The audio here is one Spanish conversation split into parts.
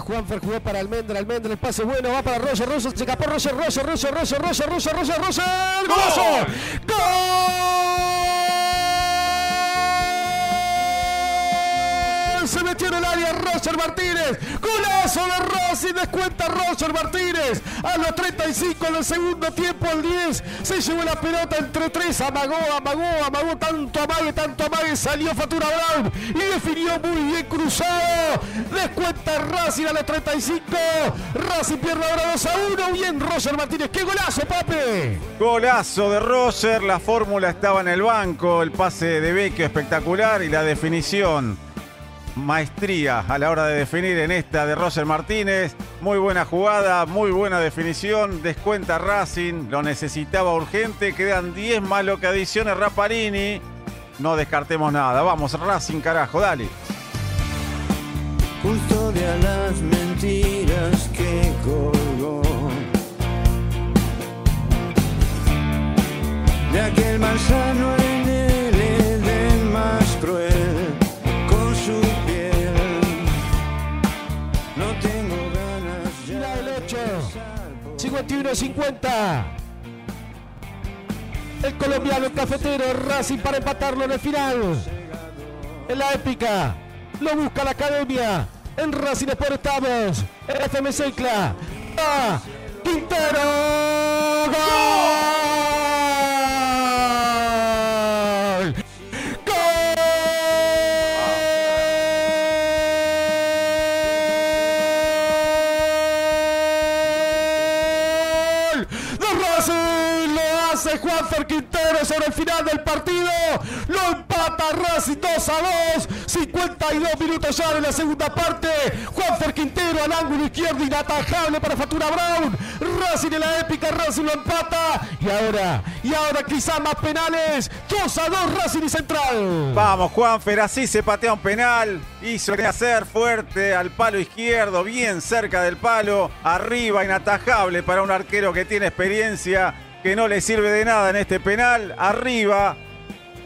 Juanfer jugó para Almendra, Almendra, el pase bueno, va para Roger, Roger, se escapó Roger, Roger, Roger, Roger, Roger, Roger, Roger, Roger, ¡Golazo! ¡Gol! Se metió en el área Roger Martínez, golazo de Racing, descuenta Roger Martínez, a los 35 del segundo tiempo, el 10, se llevó la pelota entre tres, amagó, amagó, amagó, tanto amague, tanto amague, salió Fatura Brown y definió muy bien cruzado, descuenta Racing a los 35, Racing pierde ahora 2 a 1, bien Roger Martínez, qué golazo, pape. Golazo de Roger, la fórmula estaba en el banco, el pase de Vecchio espectacular y la definición. Maestría a la hora de definir en esta de Roger Martínez. Muy buena jugada, muy buena definición. Descuenta Racing, lo necesitaba urgente. Quedan 10 más lo que adicione Raparini. No descartemos nada. Vamos, Racing, carajo, dale. Custodia las mentiras que colgó. De aquel manzano en el más cruel, 51-50. El colombiano cafetero Racing para empatarlo en el final. En la épica. Lo busca la academia. En Racing Sport estamos. FM Secla. ¡Ah! Quintero. ¡Gol! Juanfer Quintero sobre el final del partido. Lo empata Racing 2 a 2. 52 minutos ya en la segunda parte. Juanfer Quintero al ángulo izquierdo inatajable para Fatura Brown. Racing en la épica, Racing lo empata. Y ahora, y ahora quizá más penales. 2 a 2 Racing y Central. Vamos, Juanfer, así se patea un penal. Hizo hacer fuerte al palo izquierdo, bien cerca del palo. Arriba, inatajable para un arquero que tiene experiencia, que no le sirve de nada en este penal. Arriba,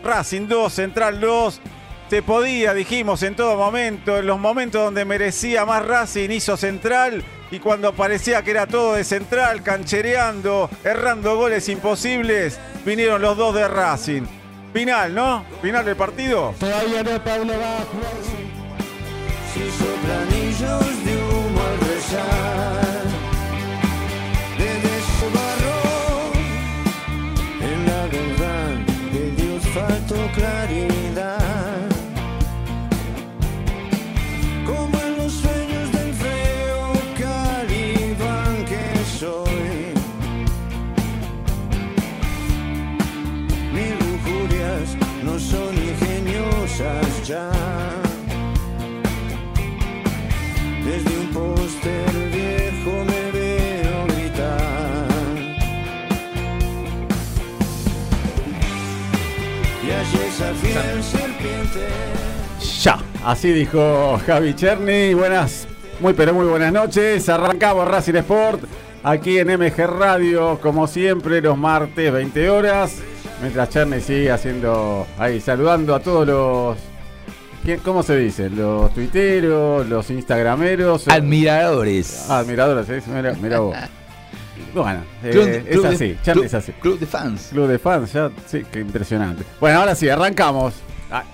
Racing 2, Central 2. Se podía, dijimos en todo momento, en los momentos donde merecía más Racing hizo Central y cuando parecía que era todo de Central, canchereando, errando goles imposibles, vinieron los dos de Racing. Final, ¿no? Final del partido. Todavía no, Pablo va a jugar. Si soplanillos de humo al rezar, ya. Desde un póster viejo me veo gritar. Y allí esa fiel serpiente. Ya, así dijo Javi Cherny. Buenas, muy pero muy buenas noches. Arrancamos Racing Sport aquí en MG Radio, como siempre, los martes 20 horas. Mientras Cherny sigue haciendo ahí, saludando a todos los. ¿Quién- ¿Cómo se dice? Los tuiteros, los instagrameros. Admiradores. Admiradores, ¿eh? mira, mira vos. Bueno, eh, Club de- es club de- así, Cherny club- es así. Club de fans. Club de fans, ya, sí, qué impresionante. Bueno, ahora sí, arrancamos. Ah,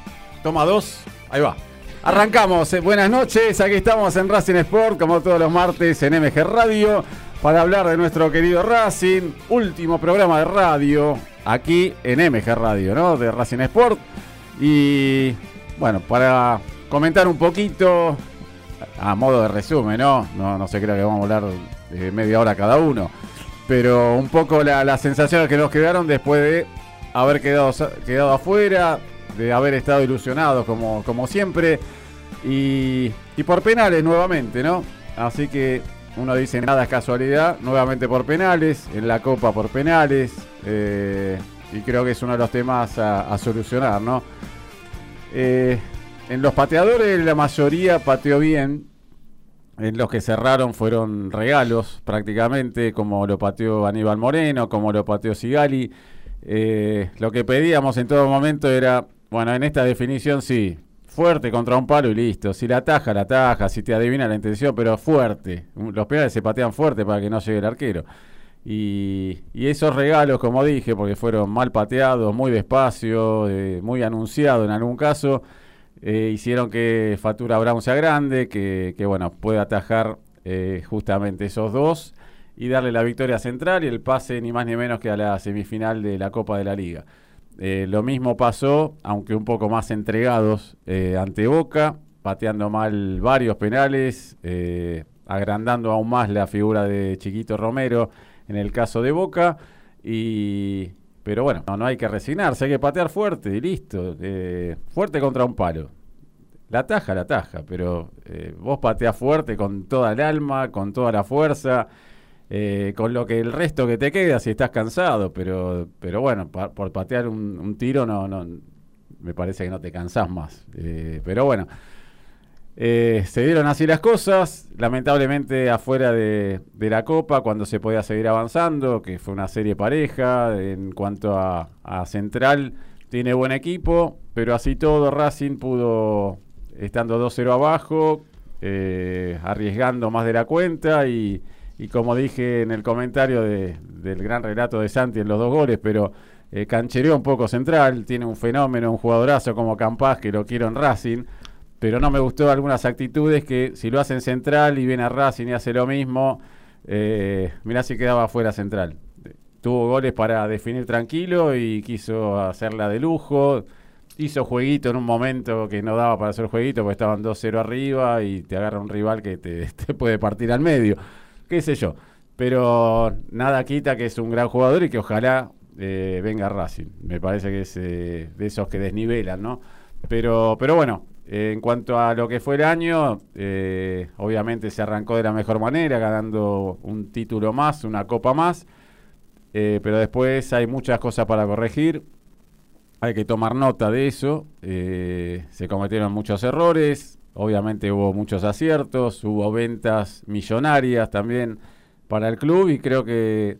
toma dos, ahí va. Arrancamos, eh, buenas noches, aquí estamos en Racing Sport, como todos los martes en MG Radio, para hablar de nuestro querido Racing, último programa de radio, aquí en MG Radio, ¿no? De Racing Sport. Y bueno, para comentar un poquito, a modo de resumen, ¿no? No, no se crea que vamos a hablar de media hora cada uno, pero un poco la- las sensaciones que nos quedaron después de haber quedado, quedado afuera, de haber estado ilusionados como, como siempre, y, y por penales nuevamente, ¿no? Así que uno dice nada es casualidad, nuevamente por penales, en la Copa por penales, eh, y creo que es uno de los temas a solucionar, ¿no? Eh, en los pateadores la mayoría pateó bien, en los que cerraron fueron regalos prácticamente, como lo pateó Aníbal Moreno, como lo pateó Sigali. Eh, lo que pedíamos en todo momento era, bueno, en esta definición sí, fuerte contra un palo y listo. Si la ataja, la ataja, si te adivina la intención, pero fuerte. Los penales se patean fuerte para que no llegue el arquero. Y, esos regalos, como dije, porque fueron mal pateados, muy despacio, eh, muy anunciado en algún caso, eh, hicieron que Fatura Brown sea grande, que, que, bueno, pueda atajar eh, justamente esos dos y darle la victoria central y el pase ni más ni menos que a la semifinal de la Copa de la Liga. Lo mismo pasó, aunque un poco más entregados ante Boca, pateando mal varios penales, agrandando aún más la figura de Chiquito Romero en el caso de Boca. Y, pero bueno, no, no hay que resignarse, hay que patear fuerte y listo. eh, fuerte contra un palo. La taja, la taja, pero eh, vos pateás fuerte con toda el alma, con toda la fuerza, eh, con lo que el resto que te queda si estás cansado, pero, pero bueno, pa- por patear un, tiro no, no, me parece que no te cansás más. Eh, pero bueno, eh, se dieron así las cosas, lamentablemente afuera de, la Copa, cuando se podía seguir avanzando, que fue una serie pareja, en cuanto a, Central, tiene buen equipo, pero así todo Racing pudo, estando 2-0 abajo, eh, arriesgando más de la cuenta y, como dije en el comentario de- del gran relato de Santi en los dos goles, pero eh, canchereó un poco Central, tiene un fenómeno, un jugadorazo como Campas que lo quiero en Racing, pero no me gustó algunas actitudes que si lo hacen Central y viene a Racing y hace lo mismo, eh, mirá si quedaba fuera Central. Tuvo goles para definir tranquilo y quiso hacerla de lujo. Hizo jueguito en un momento que no daba para hacer jueguito porque estaban 2-0 arriba y te agarra un rival que te, te puede partir al medio. Qué sé yo. Pero nada quita que es un gran jugador y que ojalá eh, venga Racing. Me parece que es eh, de esos que desnivelan, ¿no? Pero, pero bueno, eh, en cuanto a lo que fue el año, eh, obviamente se arrancó de la mejor manera, ganando un título más, una copa más. Eh, pero después hay muchas cosas para corregir. Hay que tomar nota de eso. se cometieron muchos errores. Obviamente hubo muchos aciertos. Hubo ventas millonarias también para el club. Y creo que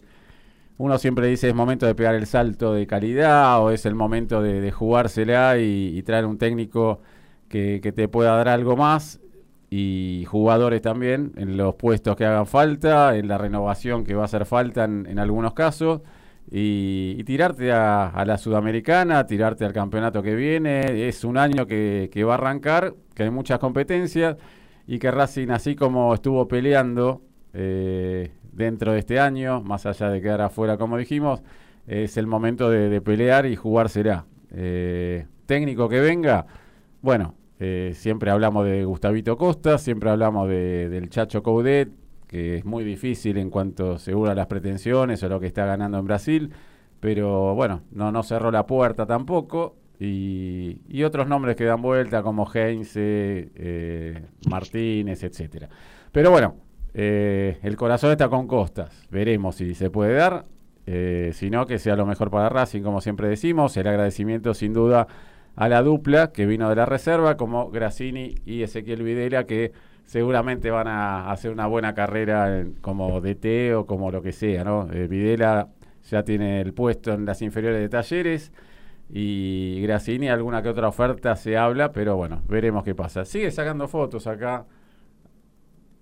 uno siempre dice es momento de pegar el salto de calidad o es el momento de, jugársela y traer un técnico que, te pueda dar algo más y jugadores también en los puestos que hagan falta, en la renovación que va a hacer falta en, algunos casos, y, tirarte a, la Sudamericana, tirarte al campeonato que viene. Es un año que, que va a arrancar, que hay muchas competencias, y que Racing, así como estuvo peleando eh, dentro de este año, más allá de quedar afuera, como dijimos, es el momento de, de pelear y jugársela. Eh, técnico que venga, bueno, eh, siempre hablamos de Gustavito Costa, siempre hablamos de, del Chacho Coudet, que es muy difícil en cuanto segura las pretensiones o lo que está ganando en Brasil, pero bueno, no, no cerró la puerta tampoco. Y, y otros nombres que dan vuelta como Heinze, eh, Martínez, etcétera. Pero bueno, eh, el corazón está con Costas. Veremos si se puede dar. Eh, si no, que sea lo mejor para Racing, como siempre decimos. El agradecimiento, sin duda, a la dupla que vino de la reserva, como Grassini y Ezequiel Videla, que seguramente van a hacer una buena carrera como DT o como lo que sea, ¿no? Eh, Videla ya tiene el puesto en las inferiores de talleres y Grassini alguna que otra oferta se habla, pero bueno, veremos qué pasa. Sigue sacando fotos acá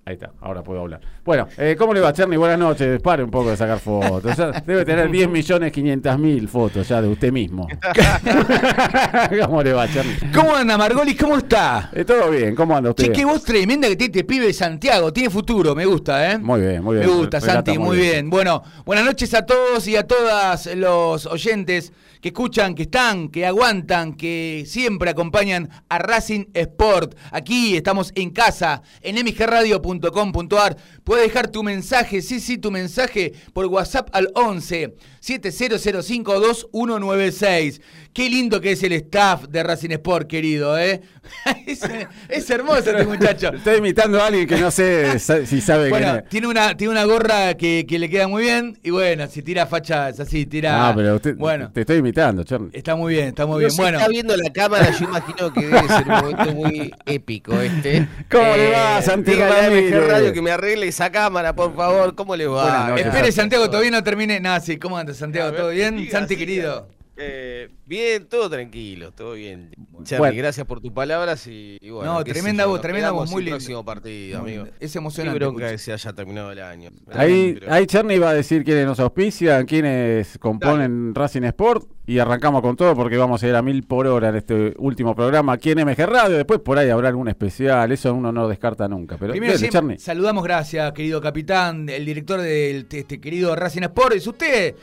Ahí está, ahora puedo hablar. Bueno, eh, ¿cómo le va, Cherny? Buenas noches. Pare un poco de sacar fotos. Ya debe tener 10 millones 500 mil fotos ya de usted mismo. ¿Cómo le va, Cherny? ¿Cómo anda Margolis? ¿Cómo está? Eh, todo bien, ¿cómo anda usted? Che, qué voz tremenda que tiene este pibe de Santiago. Tiene futuro, me gusta, ¿eh? Muy bien, muy bien. Me gusta, Relata Santi, muy bien. Bueno, buenas noches a todos y a todas los oyentes que escuchan, que están, que aguantan, que siempre acompañan a Racing Sport. Aquí estamos en casa, en mgradio.com.ar. Puedes dejar tu mensaje, sí, sí, tu mensaje por WhatsApp al 11 7005 2196. Qué lindo que es el staff de Racing Sport, querido, ¿eh? es, es hermoso este muchacho. Estoy imitando a alguien que no sé si sabe quién Bueno, es. tiene una, tiene una gorra que, que le queda muy bien y bueno, si tira fachas así, tira... Ah, pero usted, Bueno, te estoy imitando, Cherny. está muy bien, está muy No bien. se Bueno, está viendo la cámara, yo imagino que debe ser un momento muy épico este. Eh, ¿Cómo le va, Santi dígale a MG Ramírez? Radio que me arregle esa cámara, por favor. ¿Cómo le va? Noches, espere Santi. Santiago, todavía no termine. Nada, sí, ¿cómo andas Santiago? ¿Todo bien? diga, Santi siga. querido. Eh, bien, todo tranquilo, todo bien. Charlie, Bueno. gracias por tus palabras y, y bueno. No, qué tremenda voz, tremenda voz, muy lindo. próximo partido, amigo. Es Qué emocionante. bronca escucha. que se haya terminado el año. Ahí, ahí Cherny va a decir quiénes nos auspician, quiénes componen Racing Sport y arrancamos con todo porque vamos a ir a mil por hora en este último programa aquí en MG Radio. Después por ahí habrá algún especial, eso uno no descarta nunca. Pero Primero dele, saludamos, gracias, querido capitán, el director del de este querido Racing Sport. Es usted,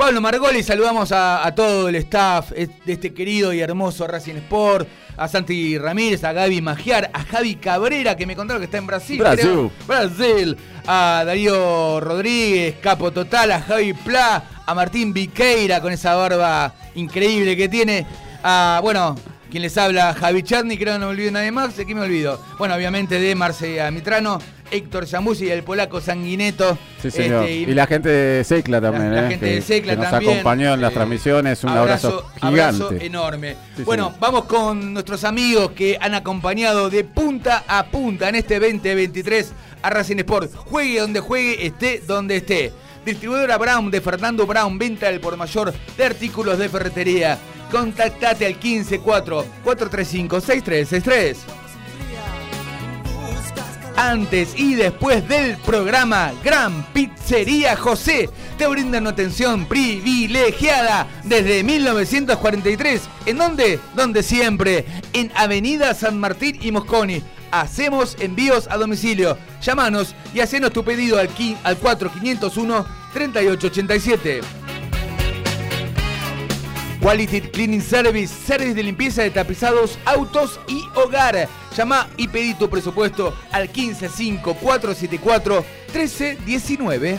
Pablo Margoli. Saludamos a, a todo el staff es- de este querido y hermoso Racing Sport. A Santi Ramírez, a Gaby Magiar, a Javi Cabrera, que me contaron que está en Brasil. Brasil. creo. Brasil. A Darío Rodríguez, capo total. A Javi Pla. A Martín Viqueira con esa barba increíble que tiene. A, bueno, quien les habla, Javi Charny, creo que no me olvido nadie más, ¿de qué me olvido? Bueno, obviamente de Marce Mitrano, Héctor Zambuzi y el polaco Sanguineto. Sí, señor. Este, y la gente de Secla también, la eh, gente que, de Secla que nos también, acompañó en las transmisiones. Un abrazo, abrazo gigante. enorme. Sí, bueno, señor. vamos con nuestros amigos que han acompañado de punta a punta en este 2023 a Racing Sport. Juegue donde juegue, esté donde esté. Distribuidora Brown de Fernando Brown, venta del por mayor de artículos de ferretería. Contactate al 154 435 6363 antes y después del programa Gran Pizzería José te brindan una atención privilegiada desde 1943. ¿En dónde? Donde siempre. En Avenida San Martín y Mosconi. Hacemos envíos a domicilio. Llámanos y hacenos tu pedido al, al 4501 3887. Quality Cleaning Service, service de limpieza de tapizados, autos y hogar. Llama y pedí tu presupuesto al 155-474-1319.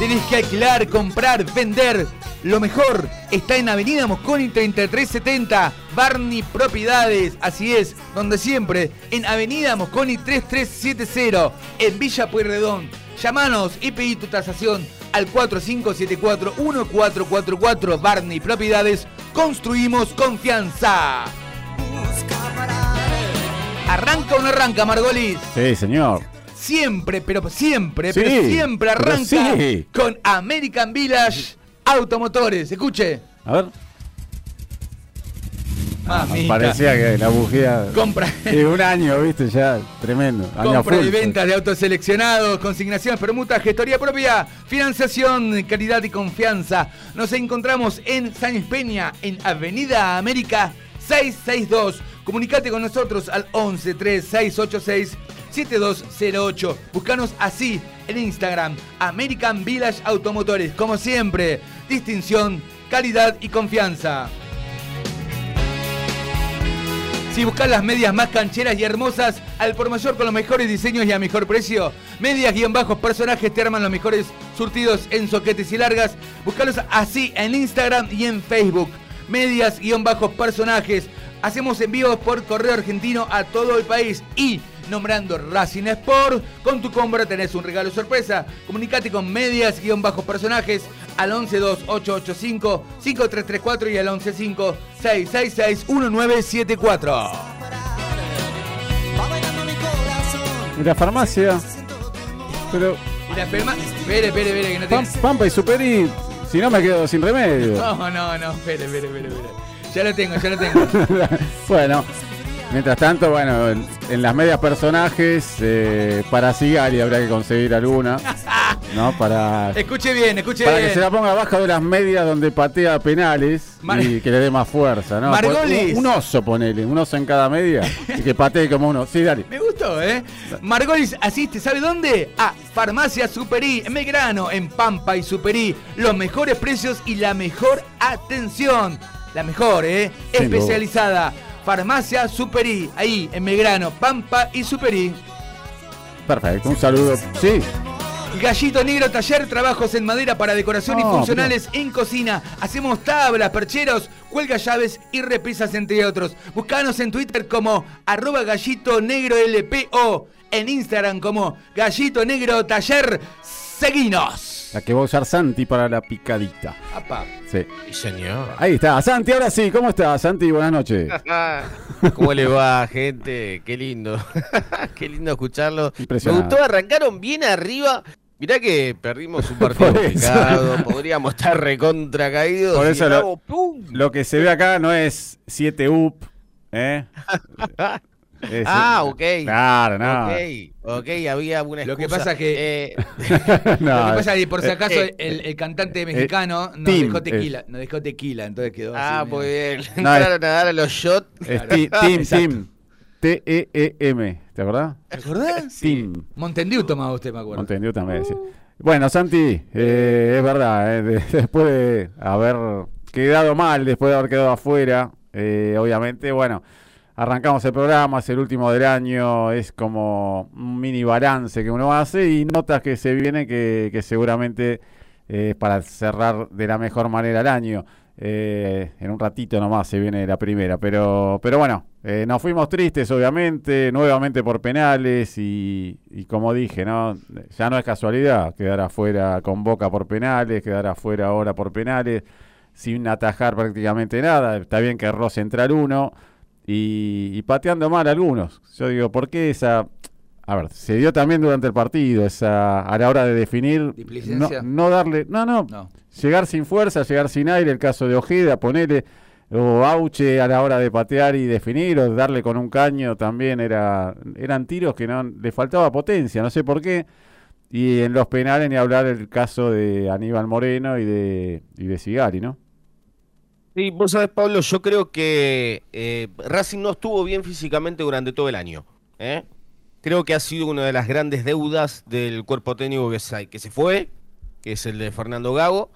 Tenés que alquilar, comprar, vender. Lo mejor está en Avenida Mosconi 3370, Barney Propiedades. Así es, donde siempre, en Avenida Mosconi 3370, en Villa Pueyrredón. Llamanos y pedí tu tasación al 4574-1444 Barney Propiedades. Construimos confianza. ¿Arranca o no arranca, Margolis? Sí, señor. Siempre, pero siempre, Sí, pero siempre pero arranca sí. con American Village Automotores. Escuche. A ver. Mamita. Parecía que la bujía. Compra. Sí, un año, viste, ya. Tremendo. Año Compra full. y ventas de autos seleccionados, consignaciones, permutas, gestoría propia, financiación, calidad y confianza. Nos encontramos en San Peña, en Avenida América 662. Comunicate con nosotros al 11 3686 7208. Búscanos así en Instagram, American Village Automotores. Como siempre, distinción, calidad y confianza. Si buscas las medias más cancheras y hermosas, al por mayor con los mejores diseños y a mejor precio, medias guion bajos personajes te arman los mejores surtidos en soquetes y largas. Búscalos así en Instagram y en Facebook. Medias guion bajos personajes. Hacemos envíos por correo argentino a todo el país y nombrando Racing Sport, con tu compra tenés un regalo sorpresa. Comunicate con medias guion bajos personajes al 112885-5334 y al 1156661974. Y la farmacia. Pero. Y la. Espere, espere, espere, que no Pam- tengo... Pampa y Superi. Si no me quedo sin remedio. No, no, no, espere, espere, espere, espere. Ya lo tengo, ya lo tengo. bueno. Mientras tanto, bueno, en, en las medias personajes, eh, para Sigali habrá que conseguir alguna, ¿no? Para, Escuche bien, escuche para que se la ponga abajo de las medias donde patea penales Mar- y que le dé más fuerza, ¿no? Margolis. Un, un oso, ponele, un oso en cada media y que patee como uno. Sí, dale. Me gustó, ¿eh? Margolis asiste, ¿sabe dónde? A Farmacia Superí, en Belgrano, en Pampa y Superí. Los mejores precios y la mejor atención. La mejor, ¿eh? Especializada. Farmacia Superí, ahí en Belgrano, Pampa y Superí. Perfecto, un saludo. Sí, Gallito Negro Taller, trabajos en madera para decoración y funcionales en cocina. Hacemos tablas, percheros, cuelga llaves y repisas, entre otros. Buscanos en Twitter como arroba gallito negro LPO. En Instagram como Gallito Negro Taller. Seguinos. La que va a usar Santi para la picadita. Apa. Sí. Sí, señor. Ahí está, Santi, ahora sí, ¿cómo estás, Santi? Buenas noches. ¿Cómo le va, gente? Qué lindo. Qué lindo escucharlo. Me gustó, arrancaron bien arriba. Mirá que perdimos un partido complicado. Podríamos estar recontra caídos. Por eso lo-. Lo que se ve acá no es 7 up, ¿eh? Es- Ah, ok. Claro, no. Ok, ok, había una Lo que excusa. pasa que- Eh, No, Lo que pasa es que por si eh, acaso eh, el, el cantante mexicano nos Tim, dejó eh. tequila. Nos dejó tequila, entonces quedó ah, así, muy medio- bien. No, Entraron a dar a los shots. es ti- Tim, Exacto. Tim. T-E-E-M, ¿te acordás? ¿Te acordás? Tim. Montendiu tomaba usted, me acuerdo. Montenegro también. sí. Bueno, Santi, eh, es verdad, eh, de- después de haber quedado mal, después de haber quedado afuera, eh, obviamente, bueno, arrancamos el programa, es el último del año, es como un mini balance que uno hace y notas que se viene que, que seguramente eh, es para cerrar de la mejor manera el año. Eh, en un ratito nomás se viene la primera, pero, pero bueno, eh, nos fuimos tristes obviamente, nuevamente por penales y, y como dije, ¿no? ya no es casualidad quedar afuera con Boca por penales, quedar afuera ahora por penales, sin atajar prácticamente nada, está bien que erró central uno y, y pateando mal algunos. Yo digo, ¿por qué esa... A ver, se dio también durante el partido, esa a la hora de definir, no, no darle, no, no, No. llegar sin fuerza, llegar sin aire, el caso de Ojeda, ponerle o Auche a la hora de patear y definir, o darle con un caño también era, eran tiros que no le faltaba potencia, no sé por qué. Y en los penales ni hablar el caso de Aníbal Moreno y de, y de Sigari, ¿no? Sí, vos sabés, Pablo, yo creo que eh, Racing no estuvo bien físicamente durante todo el año. ¿eh? Creo que ha sido una de las grandes deudas del cuerpo técnico que se, que se fue, que es el de Fernando Gago,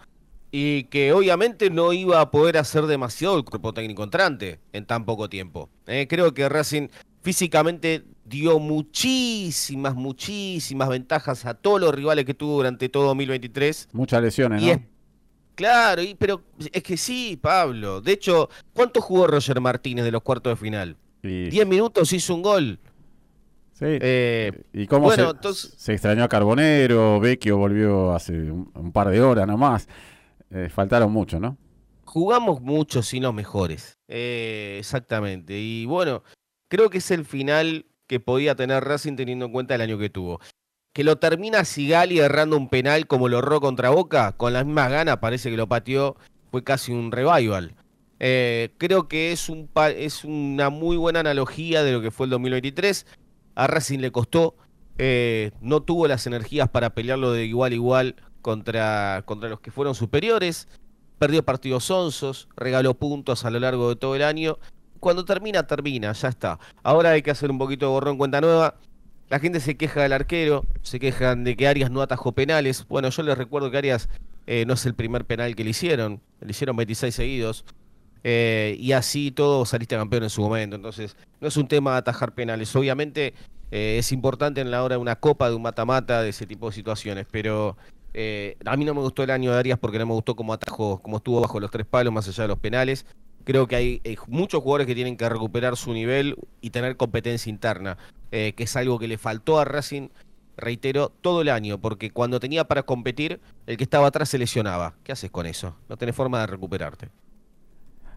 y que obviamente no iba a poder hacer demasiado el cuerpo técnico entrante en tan poco tiempo. ¿eh? Creo que Racing físicamente dio muchísimas, muchísimas ventajas a todos los rivales que tuvo durante todo 2023. Muchas lesiones, Y ¿no? Claro, y, pero es que sí, Pablo. De hecho, ¿cuánto jugó Roger Martínez de los cuartos de final? Y- Diez minutos hizo un gol. sí. Eh, ¿Y cómo bueno, se, entonces- se extrañó a Carbonero? Vecchio volvió hace un, un par de horas nomás. Eh, faltaron mucho, ¿no? jugamos mucho sin los mejores. Eh, exactamente. Y bueno, creo que es el final que podía tener Racing teniendo en cuenta el año que tuvo. Que lo termina Sigali errando un penal como lo erró contra Boca, con las mismas ganas, parece que lo pateó, fue casi un revival. Eh, creo que es, un es una muy buena analogía de lo que fue el 2023. A Racing le costó, eh, no tuvo las energías para pelearlo de igual a igual contra, contra los que fueron superiores perdió partidos onzos, regaló puntos a lo largo de todo el año. Cuando termina, termina, ya está. Ahora hay que hacer un poquito de borrón cuenta nueva. La gente se queja del arquero, se quejan de que Arias no atajó penales. Bueno, yo les recuerdo que Arias eh, no es el primer penal que le hicieron, le hicieron 26 seguidos. Eh, y así todo saliste campeón en su momento. Entonces, no es un tema de atajar penales. Obviamente eh, es importante en la hora de una copa, de un mata-mata, de ese tipo de situaciones. Pero eh, a mí no me gustó el año de Arias porque no me gustó cómo atajó, cómo estuvo bajo los tres palos, más allá de los penales. Creo que hay eh, muchos jugadores que tienen que recuperar su nivel y tener competencia interna, eh, que es algo que le faltó a Racing, reitero, todo el año, porque cuando tenía para competir, el que estaba atrás se lesionaba. ¿Qué haces con eso? No tenés forma de recuperarte.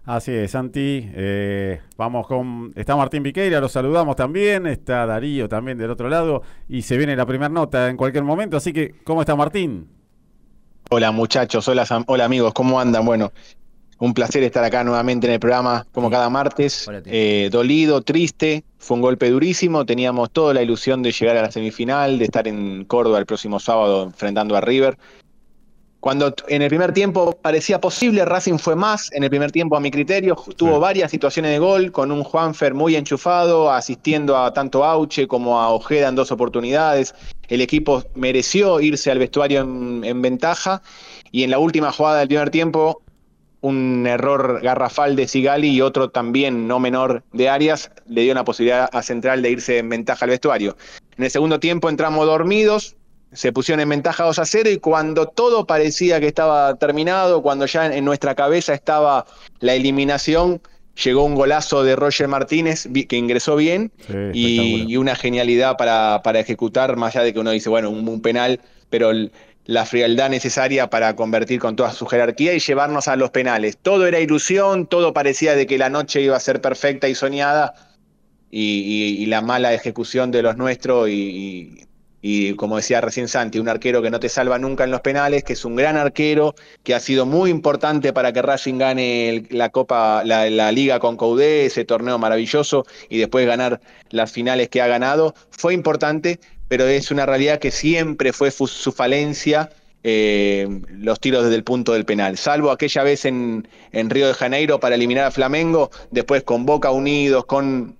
Así es, Santi. Eh, vamos con. Está Martín Viqueira, lo saludamos también. Está Darío también del otro lado. Y se viene la primera nota en cualquier momento. Así que, ¿cómo está Martín? Hola muchachos, hola, hola amigos, ¿cómo andan? Bueno, Un placer estar acá nuevamente en el programa como cada martes. Eh, dolido, triste, fue un golpe durísimo. Teníamos toda la ilusión de llegar a la semifinal, de estar en Córdoba el próximo sábado enfrentando a River. Cuando en el primer tiempo parecía posible, Racing fue más en el primer tiempo a mi criterio. Tuvo varias situaciones de gol, con un Juanfer muy enchufado, asistiendo a tanto Auche como a Ojeda en dos oportunidades. El equipo mereció irse al vestuario en, en ventaja. Y en la última jugada del primer tiempo, un error garrafal de Sigali y otro también no menor de Arias le dio una posibilidad a Central de irse en ventaja al vestuario. En el segundo tiempo entramos dormidos, se pusieron en ventaja 2 a 0 y cuando todo parecía que estaba terminado, cuando ya en nuestra cabeza estaba la eliminación, llegó un golazo de Roger Martínez que ingresó bien Sí, y, espectacular. y una genialidad para, para ejecutar, más allá de que uno dice, bueno, un, un penal, pero el- la frialdad necesaria para convertir con toda su jerarquía y llevarnos a los penales. Todo era ilusión, todo parecía de que la noche iba a ser perfecta y soñada, y, y- y la mala ejecución de los nuestros, y, y- como decía recién Santi, un arquero que no te salva nunca en los penales, que es un gran arquero, que ha sido muy importante para que Racing gane la Copa, la, la Liga con Coudé, ese torneo maravilloso, y después ganar las finales que ha ganado. Fue importante, pero es una realidad que siempre fue fu- su falencia. eh, los tiros desde el punto del penal, salvo aquella vez en, en Río de Janeiro para eliminar a Flamengo, después con Boca Unidos, con,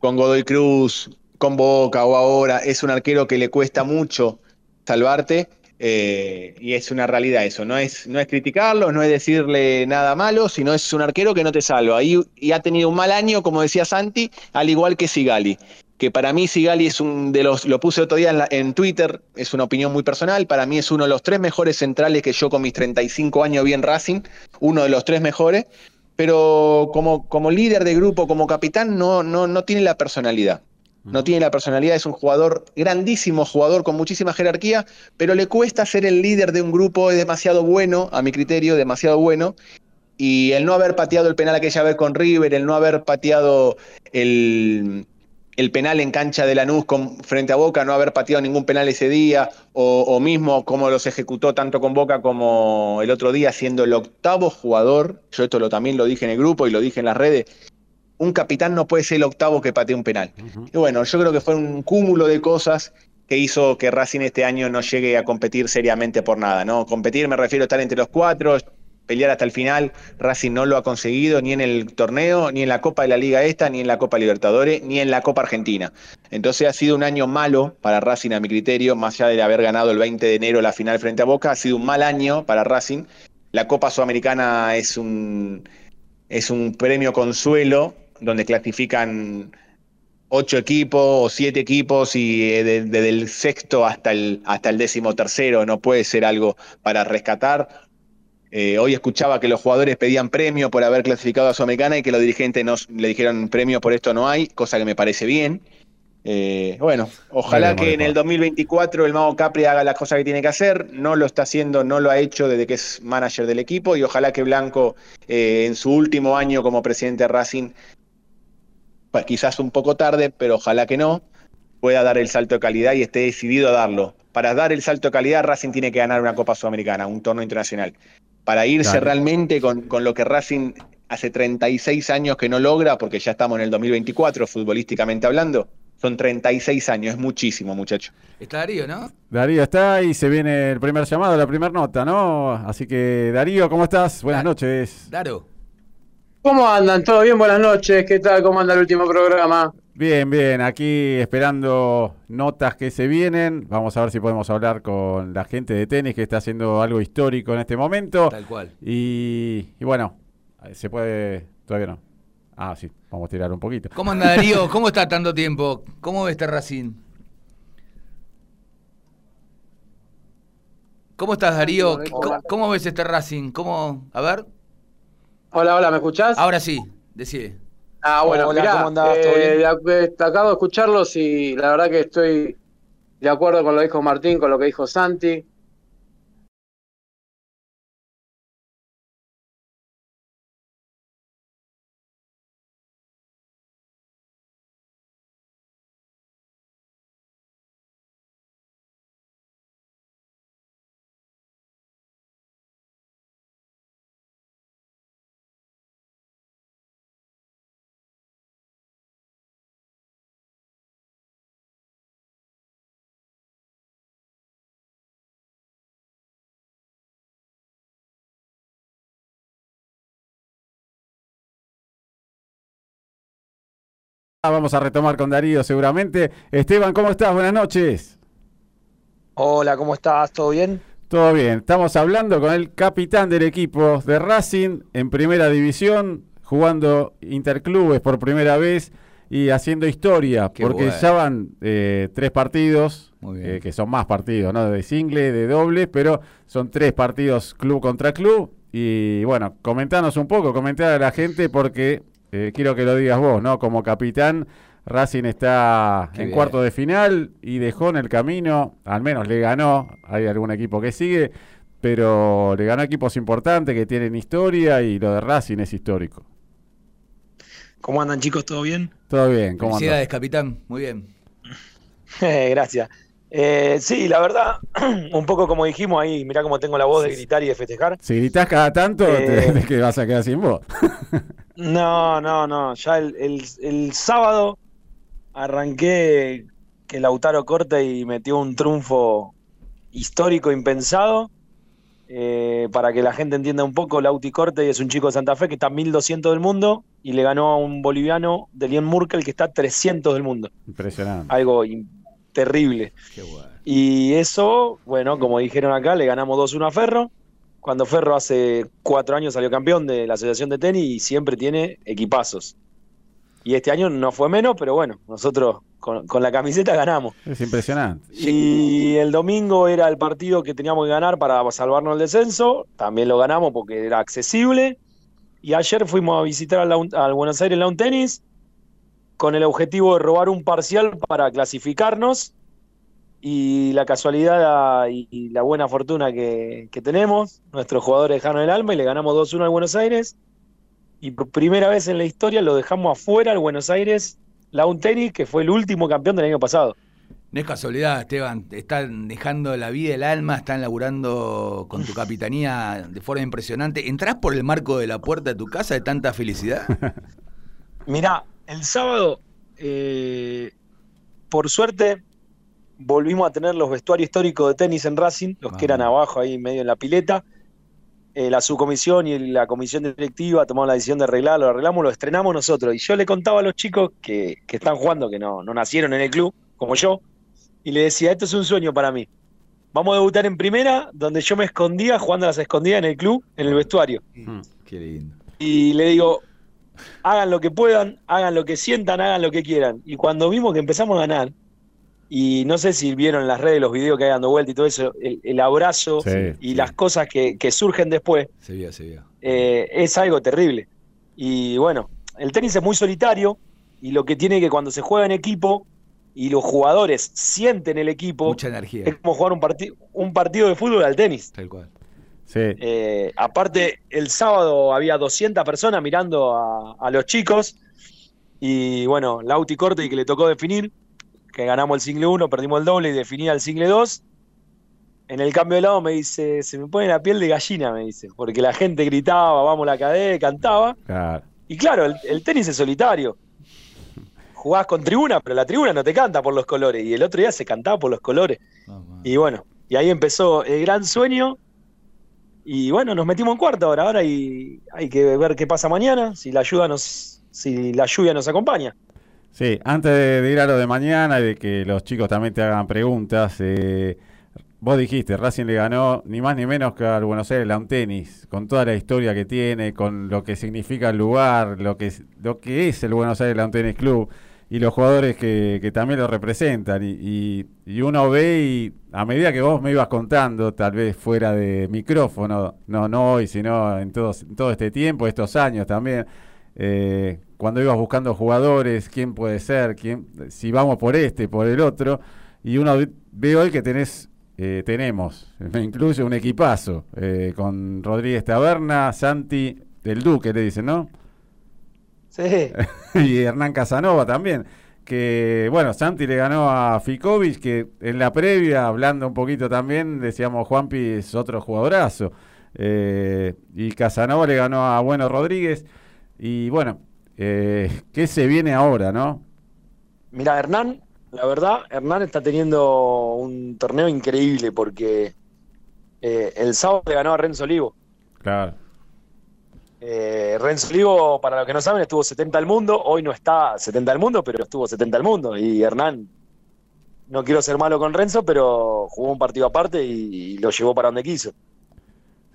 con Godoy Cruz, con Boca o ahora, es un arquero que le cuesta mucho salvarte eh, y es una realidad eso, no es, no es criticarlo, no es decirle nada malo, sino es un arquero que no te salva. Y, y ha tenido un mal año, como decía Santi, al igual que Sigali, que para mí Sigali es un de los, lo puse otro día en, la- en Twitter, es una opinión muy personal, para mí es uno de los tres mejores centrales que yo con mis 35 años vi en Racing, uno de los tres mejores, pero como, como líder de grupo, como capitán, no, no, no tiene la personalidad. No tiene la personalidad, es un jugador, grandísimo jugador con muchísima jerarquía, pero le cuesta ser el líder de un grupo, es demasiado bueno, a mi criterio, demasiado bueno. Y el no haber pateado el penal aquella vez con River, el no haber pateado el, el penal en cancha de Lanús con, frente a Boca, no haber pateado ningún penal ese día, o, o mismo como los ejecutó tanto con Boca como el otro día, siendo el octavo jugador, yo esto lo, también lo dije en el grupo y lo dije en las redes, un capitán no puede ser el octavo que patee un penal. Y bueno, yo creo que fue un cúmulo de cosas que hizo que Racing este año no llegue a competir seriamente por nada, ¿no? Competir me refiero a estar entre los cuatro, pelear hasta el final. Racing no lo ha conseguido ni en el torneo, ni en la Copa de la Liga esta, ni en la Copa Libertadores, ni en la Copa Argentina. Entonces ha sido un año malo para Racing a mi criterio, más allá de haber ganado el 20 de enero la final frente a Boca, ha sido un mal año para Racing. La Copa Sudamericana es un, es un premio consuelo donde clasifican ocho equipos o siete equipos y eh, de- desde el sexto hasta el, hasta el décimo tercero no puede ser algo para rescatar. Eh, hoy escuchaba que los jugadores pedían premio por haber clasificado a Sudamericana y que los dirigentes nos, le dijeron premio por esto no hay, cosa que me parece bien. Eh, bueno, ojalá que en el después. 2024 el Mago Capri haga las cosas que tiene que hacer. No lo está haciendo, no lo ha hecho desde que es manager del equipo y ojalá que Blanco eh, en su último año como presidente de Racing pues, quizás un poco tarde, pero ojalá que no, pueda dar el salto de calidad y esté decidido a darlo. Para dar el salto de calidad, Racing tiene que ganar una Copa Sudamericana, un torneo internacional. Para irse Claro. realmente con, con lo que Racing hace 36 años que no logra, porque ya estamos en el 2024, futbolísticamente hablando, son 36 años, es muchísimo, muchacho. Está Darío, ¿no? Darío está y se viene el primer llamado, la primera nota, ¿no? Así que, Darío, ¿cómo estás? Buenas noches. Daro. ¿Cómo andan? ¿Todo bien? Buenas noches. ¿Qué tal? ¿Cómo anda el último programa? Bien, bien, aquí esperando notas que se vienen. Vamos a ver si podemos hablar con la gente de tenis que está haciendo algo histórico en este momento. Tal cual. Y, y bueno, se puede, todavía no. Ah, sí, vamos a tirar un poquito. ¿Cómo anda Darío? ¿Cómo está tanto tiempo? ¿Cómo ves este Racing? ¿Cómo estás, Darío? ¿Cómo, cómo ves este Racing? ¿Cómo? A ver. Hola, hola, ¿me escuchás? Ahora sí, decide. Ah, bueno, Hola, mirá, ¿cómo andás? eh, acabo de escucharlos y la verdad que estoy de acuerdo con lo que dijo Martín, con lo que dijo Santi. Vamos a retomar con Darío seguramente. Esteban, ¿cómo estás? Buenas noches. Hola, ¿cómo estás? ¿Todo bien? Todo bien, estamos hablando con el capitán del equipo de Racing en primera división, jugando interclubes por primera vez y haciendo historia, Qué porque bueno. ya van eh, tres partidos, eh, que son más partidos, ¿no? De single, de doble, pero son tres partidos club contra club. Y bueno, comentanos un poco, comentar a la gente porque eh, quiero que lo digas vos, ¿no? Como capitán, Racing está Qué en bien. cuarto de final y dejó en el camino, al menos le ganó, hay algún equipo que sigue, pero le ganó equipos importantes que tienen historia y lo de Racing es histórico. ¿Cómo andan chicos? ¿Todo bien? Todo bien, ¿cómo? Felicidades, capitán. Muy bien. Gracias. Eh, sí, la verdad, un poco como dijimos ahí, mirá cómo tengo la voz de gritar y de festejar. Si gritás cada tanto, Eh. te, te vas a quedar sin voz. No, no, no, ya el, el- el sábado arranqué que Lautaro corta y metió un triunfo histórico, impensado. Eh, para que la gente entienda un poco, Lauti Corte es un chico de Santa Fe que está 1200 del mundo y le ganó a un boliviano, Delien Murkel, que está 300 del mundo. Impresionante. Algo terrible. Qué bueno. Y eso, bueno, como dijeron acá, le ganamos 2-1 a Ferro. Cuando Ferro hace cuatro años salió campeón de la Asociación de Tenis y siempre tiene equipazos. Y este año no fue menos, pero bueno, nosotros con, con la camiseta ganamos. Es impresionante. Y el domingo era el partido que teníamos que ganar para salvarnos el descenso. También lo ganamos porque era accesible. Y ayer fuimos a visitar al Buenos Aires Lawn Tennis con el objetivo de robar un parcial para clasificarnos. Y la casualidad y y la buena fortuna que, que tenemos, nuestros jugadores dejaron el alma y le ganamos 2-1 al Buenos Aires. Y por primera vez en la historia lo dejamos afuera al Buenos Aires Lawn Tennis, que fue el último campeón del año pasado. No es casualidad, Esteban. Te están dejando la vida, el alma, están laburando con tu capitanía de forma impresionante. ¿Entrás por el marco de la puerta de tu casa de tanta felicidad? Mirá, el sábado, eh, por suerte, volvimos a tener los vestuarios históricos de tenis en Racing, los que eran abajo ahí medio en la pileta. Eh, la subcomisión y la comisión directiva tomamos la decisión de arreglarlo, lo arreglamos, lo estrenamos nosotros. Y yo le contaba a los chicos que, que están jugando, que no, no nacieron en el club, como yo, y le decía, esto es un sueño para mí. Vamos a debutar en primera, donde yo me escondía jugando a las escondidas en el club, en el vestuario. Qué lindo. Y le digo, hagan lo que puedan, hagan lo que sientan, hagan lo que quieran. Y cuando vimos que empezamos a ganar, y no sé si vieron en las redes los videos que hay dando vuelta y todo eso, el, el abrazo Sí, y las cosas que, que surgen después, Se vio, se vio. eh, es algo terrible. Y bueno, el tenis es muy solitario y lo que tiene que cuando se juega en equipo y los jugadores sienten el equipo, Mucha energía. es como jugar un, parti- un partido de fútbol al tenis. Tal cual. Sí. Eh, aparte, el sábado había 200 personas mirando a, a los chicos. Y bueno, Lauti Corte, que le tocó definir, que ganamos el single 1, perdimos el doble y definía el single 2. En el cambio de lado me dice, se me pone la piel de gallina, me dice, porque la gente gritaba, vamos la cadena, cantaba. Claro. Y claro, el, el tenis es solitario. Jugás con tribuna, pero la tribuna no te canta por los colores. Y el otro día se cantaba por los colores. Y bueno, y ahí empezó el gran sueño. Y bueno, nos metimos en cuarto ahora. Ahora hay, hay que ver qué pasa mañana, si la lluvia nos, si la lluvia nos acompaña. Sí, antes de, ir a lo de mañana y de que los chicos también te hagan preguntas, eh, vos dijiste, Racing le ganó ni más ni menos que al Buenos Aires Lawn Tennis, con toda la historia que tiene, con lo que significa el lugar, lo que lo que es el Buenos Aires Lawn Tennis Club y los jugadores que, que también lo representan. Y, y- y uno ve y a medida que vos me ibas contando, tal vez fuera de micrófono, no, no hoy, sino en, todos, en todo este tiempo, estos años también, eh, cuando ibas buscando jugadores, quién puede ser, quién, si vamos por este, por el otro, y uno ve- hoy que tenés, eh, tenemos, me incluye un equipazo, eh, con Rodríguez Taberna, Santi, el Duque le dicen, ¿no? Sí. y Hernán Casanova también. Que bueno, Santi le ganó a Ficovich, que en la previa, hablando un poquito también, decíamos Juanpi es otro jugadorazo. Eh, y Casanova le ganó a Bueno Rodríguez. Y bueno, eh, ¿qué se viene ahora, no? Mira, Hernán, la verdad, Hernán está teniendo un torneo increíble porque eh, el sábado le ganó a Renzo Olivo. Claro. Eh, Renzo Olivo, para los que no saben, estuvo 70 al mundo. Hoy no está 70 al mundo, pero estuvo 70 al mundo. Y Hernán, no quiero ser malo con Renzo, pero jugó un partido aparte y, y lo llevó para donde quiso.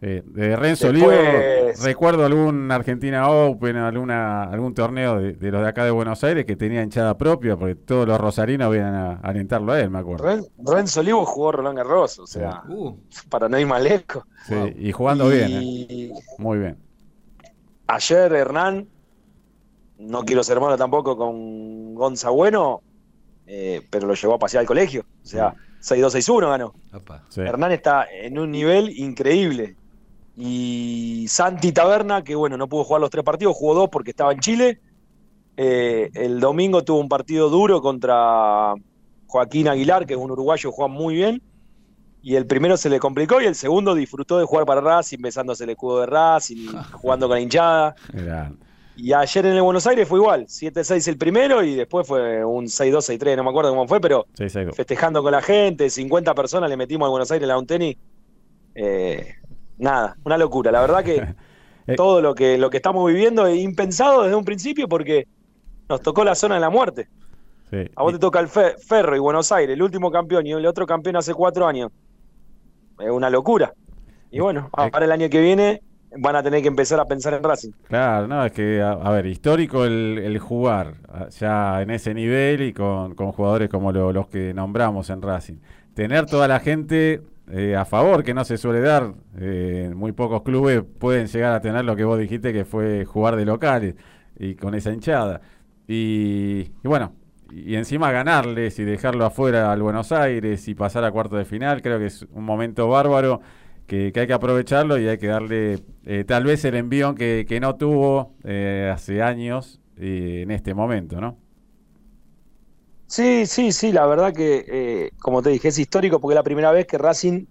De Renzo Después- Olivo, recuerdo algún Argentina Open, alguna, algún torneo de, de los de acá de Buenos Aires que tenía hinchada propia, porque todos los rosarinos vienen a, a alentarlo a él, me acuerdo. Ren- Renzo Olivo jugó Roland Garros, o sea, Uh, para no ir más lejos. Sí, y jugando bien, ¿eh? Muy bien. ayer Hernán, no quiero ser malo tampoco con Gonza Bueno, eh, pero lo llevó a pasear al colegio. O sea, 6-2-6-1 ganó. Sí. Hernán está en un nivel increíble. Y Santi Taberna, que bueno, no pudo jugar los tres partidos, jugó dos porque estaba en Chile. Eh, el domingo tuvo un partido duro contra Joaquín Aguilar, que es un uruguayo, juega muy bien. Y el primero se le complicó y el segundo disfrutó de jugar para Racing, besándose el escudo de Racing, jugando con la hinchada. Y ayer en el Buenos Aires fue igual, 7-6 el primero y después fue un 6-2, 6-3, no me acuerdo cómo fue, pero festejando con la gente, 50 personas le metimos al Buenos Aires la un tenis. Eh, nada, una locura. La verdad que Eh. todo lo que, lo que estamos viviendo es impensado desde un principio porque nos tocó la zona de la muerte. sí. A vos te toca el Fe- Ferro y Buenos Aires, el último campeón y el otro campeón hace cuatro años. Es una locura. Y bueno, ahora el año que viene van a tener que empezar a pensar en Racing. Claro, no, es que, a, a ver, histórico el, el jugar ah, ya en ese nivel y con, con jugadores como lo- los que nombramos en Racing. Tener toda la gente eh, a favor, que no se suele dar, eh, muy pocos clubes pueden llegar a tener lo que vos dijiste que fue jugar de locales y con esa hinchada. Y, bueno, y encima ganarles y dejarlo afuera al Buenos Aires y pasar a cuarto de final, creo que es un momento bárbaro que, que hay que aprovecharlo y hay que darle eh, tal vez el envión que, que no tuvo eh, hace años eh, en este momento, ¿no? Sí, sí, sí, la verdad que, eh, como te dije, es histórico porque es la primera vez que Racing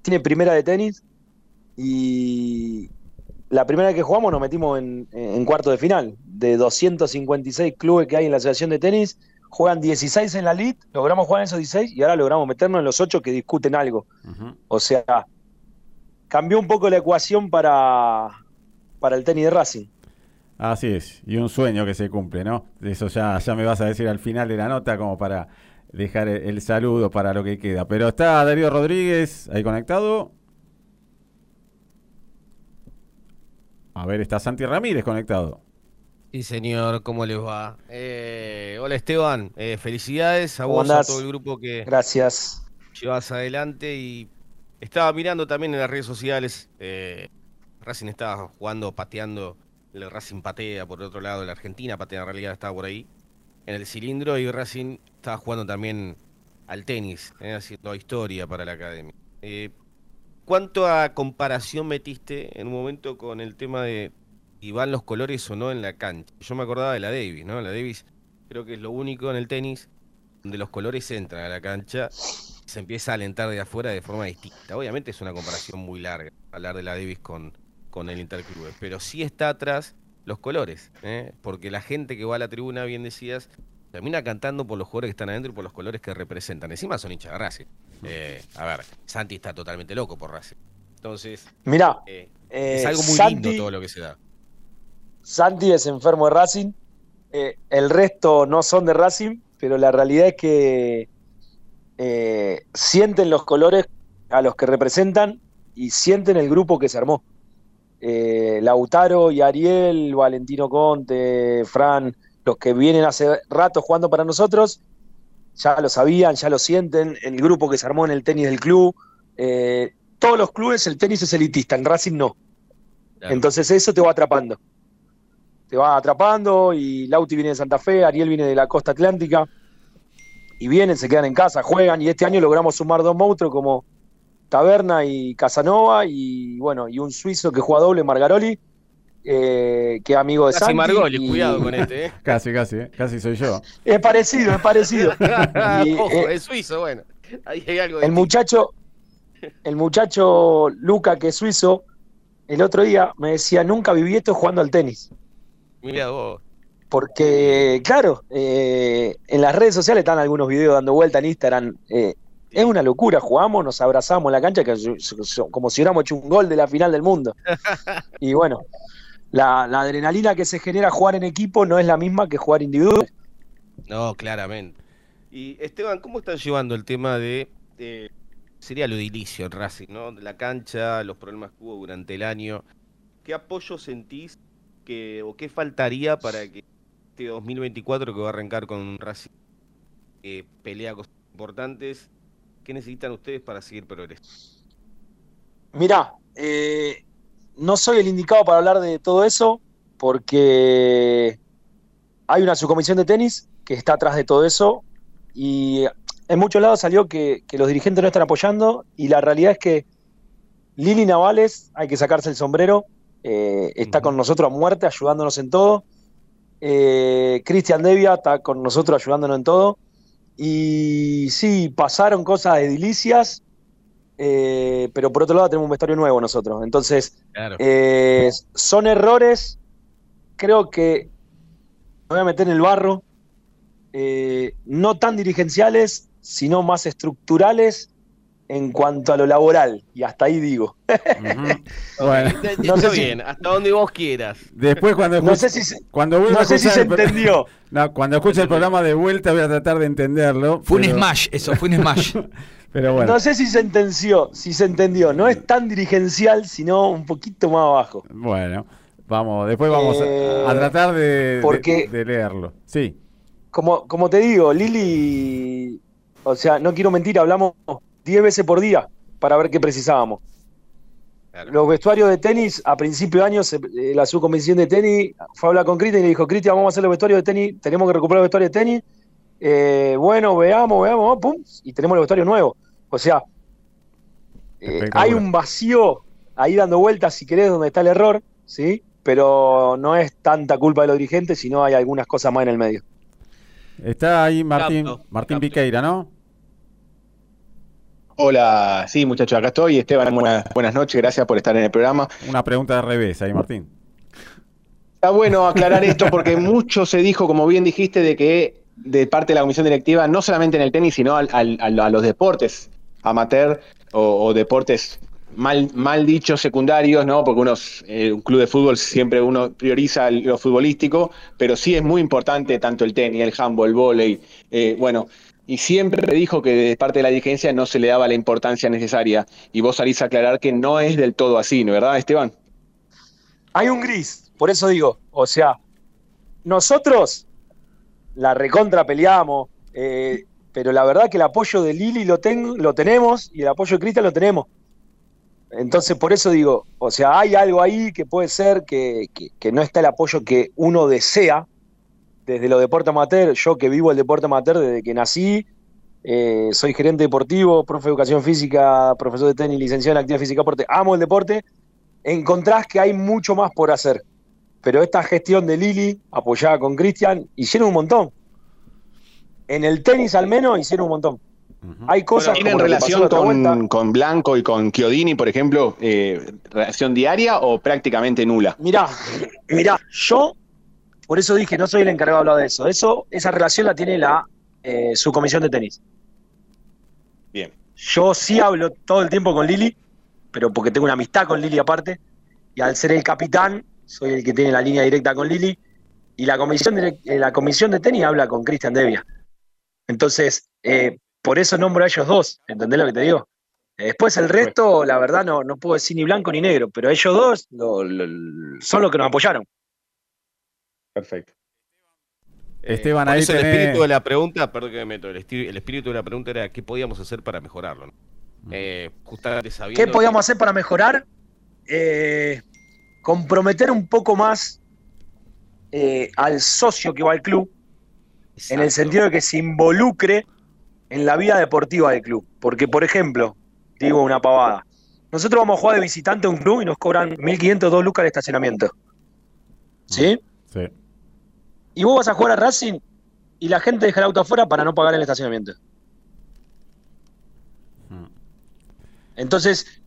tiene primera de tenis y la primera vez que jugamos nos metimos en, en cuarto de final. De 256 clubes que hay en la asociación de tenis, juegan 16 en la lead, logramos jugar en esos 16 y ahora logramos meternos en los 8 que discuten algo. O sea, cambió un poco la ecuación para, para el tenis de Racing. Así es, y un sueño que se cumple, ¿no? Eso ya, ya me vas a decir al final de la nota como para dejar el, el saludo para lo que queda. Pero está Darío Rodríguez ahí conectado. A ver, está Santi Ramírez conectado. Sí, señor, ¿cómo les va? Eh, hola Esteban, eh, felicidades a ¿Cómo vos, a andás? todo el grupo que Gracias. llevas adelante y estaba mirando también en las redes sociales, eh, Racing estaba jugando, pateando, el Racing patea por otro lado, la Argentina patea en realidad estaba por ahí, en el cilindro y Racing estaba jugando también al tenis, eh, haciendo historia para la academia. Eh, ¿Cuánto a comparación metiste en un momento con el tema de si van los colores o no en la cancha? Yo me acordaba de la Davis, ¿no? La Davis creo que es lo único en el tenis donde los colores entran a la cancha y se empieza a alentar de afuera de forma distinta. Obviamente es una comparación muy larga hablar de la Davis con, con el Interclube, pero sí está atrás los colores, ¿eh? porque la gente que va a la tribuna, bien decías, termina cantando por los jugadores que están adentro y por los colores que representan. Encima son hinchas de Racing. Eh, a ver, Santi está totalmente loco por Racing. Entonces, Mirá, eh, eh, es algo muy Santi- lindo todo lo que se da. Santi es enfermo de Racing, eh, el resto no son de Racing, pero la realidad es que eh, sienten los colores a los que representan y sienten el grupo que se armó. Eh, Lautaro y Ariel, Valentino Conte, Fran, los que vienen hace rato jugando para nosotros, ya lo sabían, ya lo sienten, el grupo que se armó en el tenis del club. eh, todos los clubes el tenis es elitista, en Racing no. Claro. Entonces eso te va atrapando. Te va atrapando y Lauti viene de Santa Fe, Ariel viene de la costa atlántica y vienen, se quedan en casa, juegan y este año logramos sumar dos monstruos como Taberna y Casanova y bueno, y un suizo que juega doble, Margaroli, eh, que es amigo de Casi Santi. Margoli, y- cuidado con este, ¿eh? Casi, casi, ¿eh? casi soy yo. Es parecido, es parecido. Y, Ojo, eh, es suizo, bueno. Ahí hay algo el muchacho, el muchacho Luca, que es suizo, el otro día me decía, nunca viví esto jugando al tenis. Mirá vos. Porque, claro, eh, en las redes sociales están algunos videos dando vuelta en Instagram. eh, es una locura, jugamos, nos abrazamos en la cancha que, como si hubiéramos hecho un gol de la final del mundo. Y bueno, la, la adrenalina que se genera jugar en equipo no es la misma que jugar individual. No, claramente. Y Esteban, ¿cómo están llevando el tema de, eh, sería lo edilicio en Racing, ¿no? La cancha, los problemas que hubo durante el año. ¿Qué apoyo sentís que, o qué faltaría para que este 2024 que va a arrancar con un Racing que pelea cosas importantes, qué necesitan ustedes para seguir progresando? Mirá, eh, no soy el indicado para hablar de todo eso porque hay una subcomisión de tenis que está atrás de todo eso y en muchos lados salió que, que los dirigentes no están apoyando y la realidad es que Lili Navales, hay que sacarse el sombrero, eh, está con nosotros a muerte, ayudándonos en todo. Eh, Cristian Devia está con nosotros ayudándonos en todo. Y sí, pasaron cosas edilicias, eh, pero por otro lado tenemos un vestuario nuevo nosotros. Entonces, Claro. eh, son errores, creo que me voy a meter en el barro, eh, no tan dirigenciales, sino más estructurales en cuanto a lo laboral. Y hasta ahí digo. Bueno, Está- No está sé si- bien, hasta donde vos quieras. después cuando No escuche- sé si se, cuando no sé si se el entendió. No, cuando escuche el programa de vuelta voy a tratar de entenderlo. Fue un smash, eso, fue un smash. Pero bueno, No sé si se entendió, si se entendió. No es tan dirigencial, sino un poquito más abajo. bueno, vamos, después vamos a- Eh, a, tratar de, de- porque- de leerlo. Sí, Como, como te digo, Lili, o sea, no quiero mentir, hablamos 10 veces por día para ver qué precisábamos. Claro. Los vestuarios de tenis, a principio de año, se- eh, la subcomisión de tenis fue a hablar con Cristian y le dijo, Cristian, vamos a hacer los vestuarios de tenis, tenemos que recuperar los vestuarios de tenis. Eh, bueno, veamos, veamos, pum, y tenemos los vestuarios nuevos. O sea, eh, hay un vacío ahí dando vueltas, si querés, donde está el error, ¿sí? Pero no es tanta culpa de los dirigentes, sino hay algunas cosas más en el medio. está ahí Martín, Capto, Martín capto. Piqueira, ¿no? Hola, sí muchachos, acá estoy. Esteban, buenas, buenas noches, gracias por estar en el programa. Una pregunta de revés ahí, Martín. Está bueno aclarar esto porque mucho se dijo, como bien dijiste, de que de parte de la comisión directiva, no solamente en el tenis, sino al- a los deportes amateur o, o deportes mal, mal dichos secundarios, ¿no? Porque unos, eh, un club de fútbol siempre uno prioriza lo futbolístico, pero sí es muy importante tanto el tenis, el handball, el vóley, eh, bueno, y siempre dijo que de parte de la dirigencia no se le daba la importancia necesaria. Y vos salís a aclarar que no es del todo así, ¿no verdad, Esteban? Hay un gris, por eso digo, o sea, nosotros la recontra peleamos, eh, pero la verdad que el apoyo de Lili lo, lo tenemos y el apoyo de Cristian lo tenemos. Entonces, por eso digo, o sea, hay algo ahí que puede ser que, que- que no está el apoyo que uno desea desde los deportes amateur. Yo que vivo el deporte amateur desde que nací, eh, soy gerente deportivo, profe de educación física, profesor de tenis, licenciado en actividad física y deporte, amo el deporte, encontrás que hay mucho más por hacer. Pero esta gestión de Lili, apoyada con Cristian, hicieron un montón. En el tenis al menos hicieron un montón. Hay cosas ¿Tienen como lo que pasó relación con, con Blanco y con Chiodini, por ejemplo, eh, relación diaria o prácticamente nula? Mirá, mirá, yo, por eso dije, no soy el encargado de hablar de eso. Eso, esa relación la tiene la eh, subcomisión de tenis. Bien. Yo sí hablo todo el tiempo con Lili, pero porque tengo una amistad con Lili aparte, y al ser el capitán, soy el que tiene la línea directa con Lili, y la comisión de, eh, la comisión de tenis habla con Cristian Devia. Entonces, eh, por eso nombro a ellos dos, ¿entendés lo que te digo? Después el resto, la verdad, no, no puedo decir ni blanco ni negro, pero ellos dos lo- lo- son los que nos apoyaron. Perfecto. Esteban, ahí eso el tenés- espíritu de la pregunta, perdón que me meto, el, esti- el espíritu de la pregunta era qué podíamos hacer para mejorarlo. ¿no? Eh, justamente sabiendo ¿Qué podíamos que- hacer para mejorar? Eh, comprometer un poco más eh, al socio que va al club, en el sentido de que se involucre en la vida deportiva del club. Porque, por ejemplo, digo una pavada, nosotros vamos a jugar de visitante a un club y nos cobran 1.500, 2 lucas de estacionamiento. ¿Sí? Sí. Y vos vas a jugar a Racing y la gente deja el auto afuera para no pagar el estacionamiento. Mm. Entonces,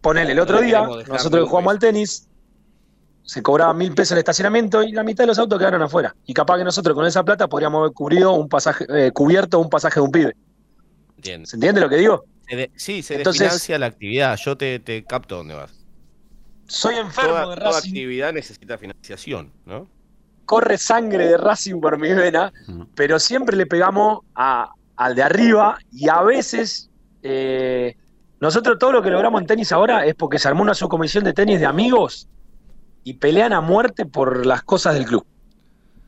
ponele, el otro día, nosotros jugamos al tenis, se cobraba mil pesos el estacionamiento y la mitad de los autos quedaron afuera. Y capaz que nosotros con esa plata podríamos haber cubrido un pasaje, eh, cubierto un pasaje de un pibe. Entiendo. ¿Se entiende lo que digo? Se de- sí, se Entonces- desfinancia la actividad. Yo te, te capto dónde vas. soy enfermo Toda, de toda Racing, actividad necesita financiación, ¿no? Corre sangre de Racing por mi vena, pero siempre le pegamos a- al de arriba y a veces eh, nosotros todo lo que logramos en tenis ahora es porque se armó una subcomisión de tenis de amigos y pelean a muerte por las cosas del club.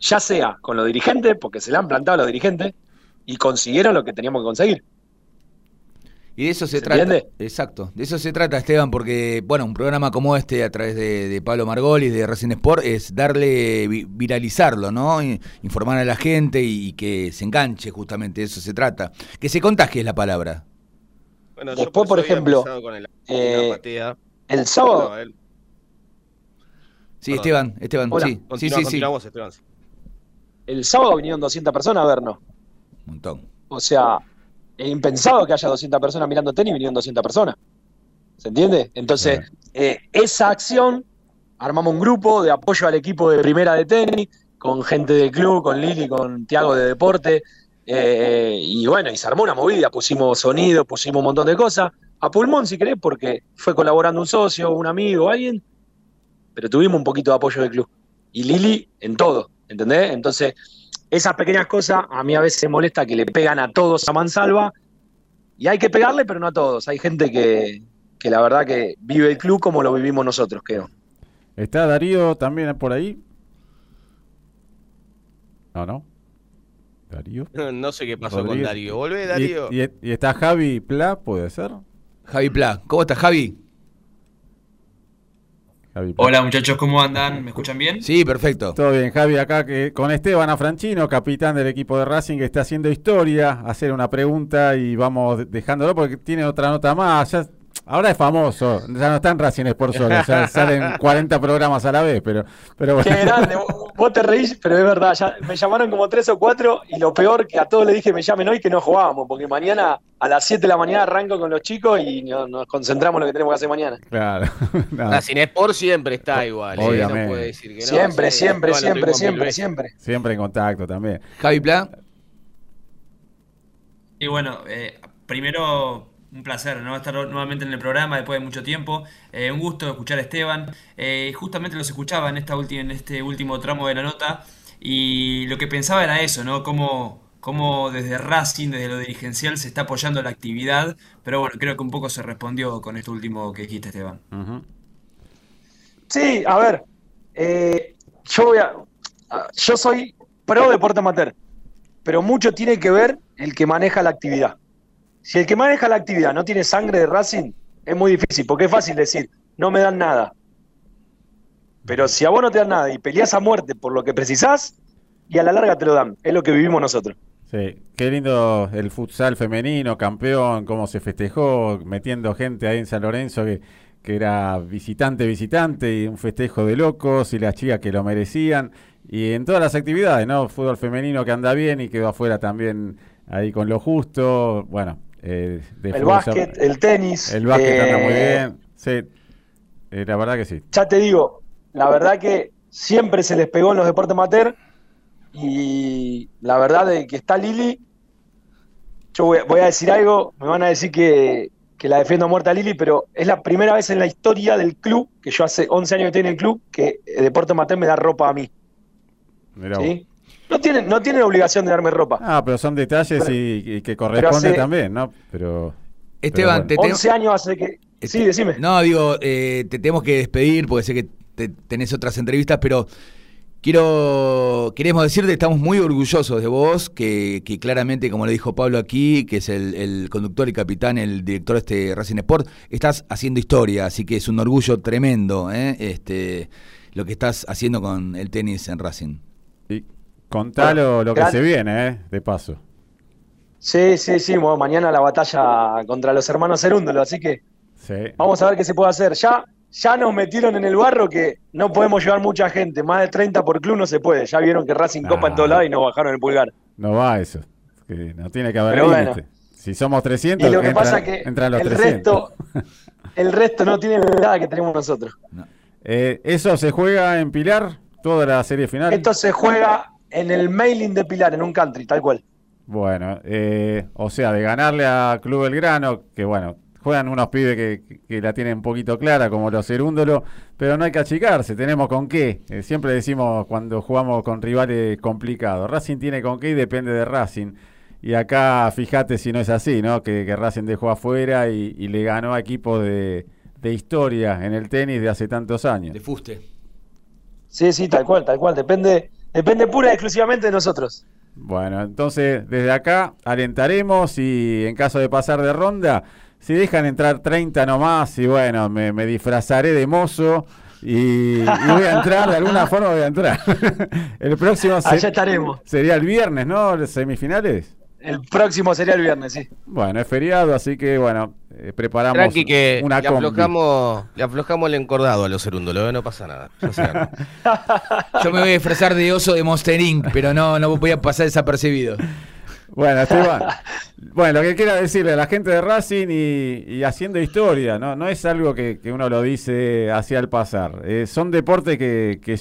Ya sea con los dirigentes, porque se le han plantado a los dirigentes y consiguieron lo que teníamos que conseguir. Y de eso se, ¿Se trata. entiende? Exacto. De eso se trata, Esteban, porque, bueno, un programa como este, a través de, de Pablo Margolis, de Racing Sport, es darle, vi- viralizarlo, ¿no? Informar a la gente y, que se enganche, justamente, de eso se trata. Que se contagie es la palabra. Bueno, yo Después, por ejemplo, empezado con el- eh. El sábado, No, Sí, Perdón. Esteban, Esteban, Hola. sí. Sí, Continúa, sí, vos, Esteban. el sábado vinieron 200 personas a vernos. Un montón. O sea, es impensado que haya 200 personas mirando tenis y vinieron 200 personas. ¿Se entiende? Entonces, eh, esa acción, armamos un grupo de apoyo al equipo de primera de tenis, con gente del club, con Lili, con Tiago de deporte, eh, y bueno, y se armó una movida, pusimos sonido, pusimos un montón de cosas, a pulmón si querés, porque fue colaborando un socio, un amigo, alguien, pero tuvimos un poquito de apoyo del club. Y Lili en todo, ¿entendés? Entonces, esas pequeñas cosas a mí a veces me molesta que le pegan a todos a mansalva y hay que pegarle pero no a todos hay gente que, que la verdad que vive el club como lo vivimos nosotros creo ¿Está Darío también por ahí? No, no. Darío. No sé qué pasó con. Darío. Volvé, Y- Darío. Y, y está Javi Pla, puede ser. Javi Pla. ¿Cómo estás, Javi? Javi. Hola muchachos, ¿cómo andan? ¿Me escuchan bien? Sí, perfecto. Todo bien, Javi, acá que con Esteban Afranchino, capitán del equipo de Racing, que está haciendo historia, hacer una pregunta y vamos dejándolo porque tiene otra nota más. Ya- ahora es famoso, ya no está en Racing Sport solo, ya salen 40 programas a la vez, pero, pero bueno. qué grande vos- te reís pero es verdad ya me llamaron como tres o cuatro y lo peor que a todos les dije me llamen hoy que no jugábamos porque mañana a las 7 de la mañana arranco con los chicos y no- nos concentramos en lo que tenemos que hacer mañana Claro. nada, Racing Sport siempre está igual. ¿eh? Obviamente. No puede decir que no. siempre Sí, siempre siempre siempre siempre siempre en contacto también. Javi Pla. Y bueno, eh, primero un placer ¿no? estar nuevamente en el programa después de mucho tiempo. Eh, un gusto escuchar a Esteban. Eh, justamente los escuchaba en, esta ulti- en este último tramo de la nota y lo que pensaba era eso, ¿no? Cómo, cómo desde Racing, desde lo dirigencial, se está apoyando la actividad. Pero bueno, creo que un poco se respondió con esto último que dijiste, Esteban. Sí, a ver, eh, yo voy a, a- yo soy pro deporte amateur, pero mucho tiene que ver el que maneja la actividad. Si el que maneja la actividad no tiene sangre de Racing, es muy difícil, porque es fácil decir, no me dan nada. Pero si a vos no te dan nada y peleas a muerte por lo que precisás, y a la larga te lo dan, es lo que vivimos nosotros. Sí, qué lindo el futsal femenino, campeón, cómo se festejó, metiendo gente ahí en San Lorenzo que, que era visitante, visitante, y un festejo de locos, y las chicas que lo merecían, y en todas las actividades, ¿no? Fútbol femenino que anda bien y quedó afuera también ahí con lo justo, bueno. Eh, de El básquet, el tenis. El básquet anda muy eh, bien, sí, eh, la verdad que sí. ya te digo, la verdad que siempre se les pegó en los deportes amateur y la verdad de que está Lili, yo voy, voy a decir algo, me van a decir que, que la defiendo a muerte a Lili, pero es la primera vez en la historia del club, que yo hace 11 años que estoy en el club, que el deporte amateur me da ropa a mí. Mirá. ¿sí? No tienen, no tienen obligación de darme ropa. Ah, pero son detalles Pero- y, y que corresponde hace- también, ¿no? Pero... Esteban, pero te tengo- 11 años hace que... Sí, decime. No, digo, eh, te tenemos que despedir porque sé que te- tenés otras entrevistas, pero quiero queremos decirte estamos muy orgullosos de vos, que, que claramente, como le dijo Pablo aquí, que es el, el conductor y capitán, el director de este Racing Sport, estás haciendo historia, así que es un orgullo tremendo ¿eh? este, lo que estás haciendo con el tenis en Racing. Contalo lo que gran- se viene, ¿eh? De paso. Sí, sí, sí, bueno, mañana la batalla contra los hermanos Cerúndolo, así que Sí. Vamos a ver qué se puede hacer. Ya, ya nos metieron en el barro que no podemos llevar mucha gente. Más de 30 por club no se puede. Ya vieron que Racing copa en todos lados y nos bajaron el pulgar. No va eso. Que no tiene que haber límite. bueno. Si somos 300, Y lo que entran, pasa que entran los el 300. resto, el resto no tiene nada que tenemos nosotros. Eh, ¿Eso se juega en Pilar? ¿Toda la serie final? Esto se juega en el mailing de Pilar, en un country, tal cual. Bueno, eh, o sea, de ganarle a Club Belgrano, que bueno, juegan unos pibes que, que la tienen un poquito clara, como los Cerúndolo, pero no hay que achicarse, tenemos con qué. Eh, siempre decimos cuando jugamos con rivales complicados, Racing tiene con qué y depende de Racing. Y acá, fíjate si no es así, ¿no? Que, que Racing dejó afuera y, y le ganó a equipos de, de historia en el tenis de hace tantos años. De fuste. Sí, sí, tal cual, tal cual. Depende, depende pura y exclusivamente de nosotros. Bueno, entonces desde acá alentaremos y en caso de pasar de ronda, si dejan entrar 30 nomás, y bueno, me, me disfrazaré de mozo y, y voy a entrar, de alguna forma voy a entrar. el próximo se- estaremos. sería el viernes, ¿no? Semifinales. El próximo sería el viernes, sí. Bueno, es feriado, así que bueno, eh, preparamos Tranqui que una le combi. aflojamos, le aflojamos el encordado a los Cerúndolo, ¿eh? no pasa nada. Yo me voy a disfrazar de oso de Monster Inc., pero no, no voy a pasar desapercibido. Bueno, Esteban. bueno, lo que quiero decirle a la gente de Racing y, y haciendo historia, ¿no? No es algo que, que uno lo dice hacia el pasar. Eh, son deportes que, que,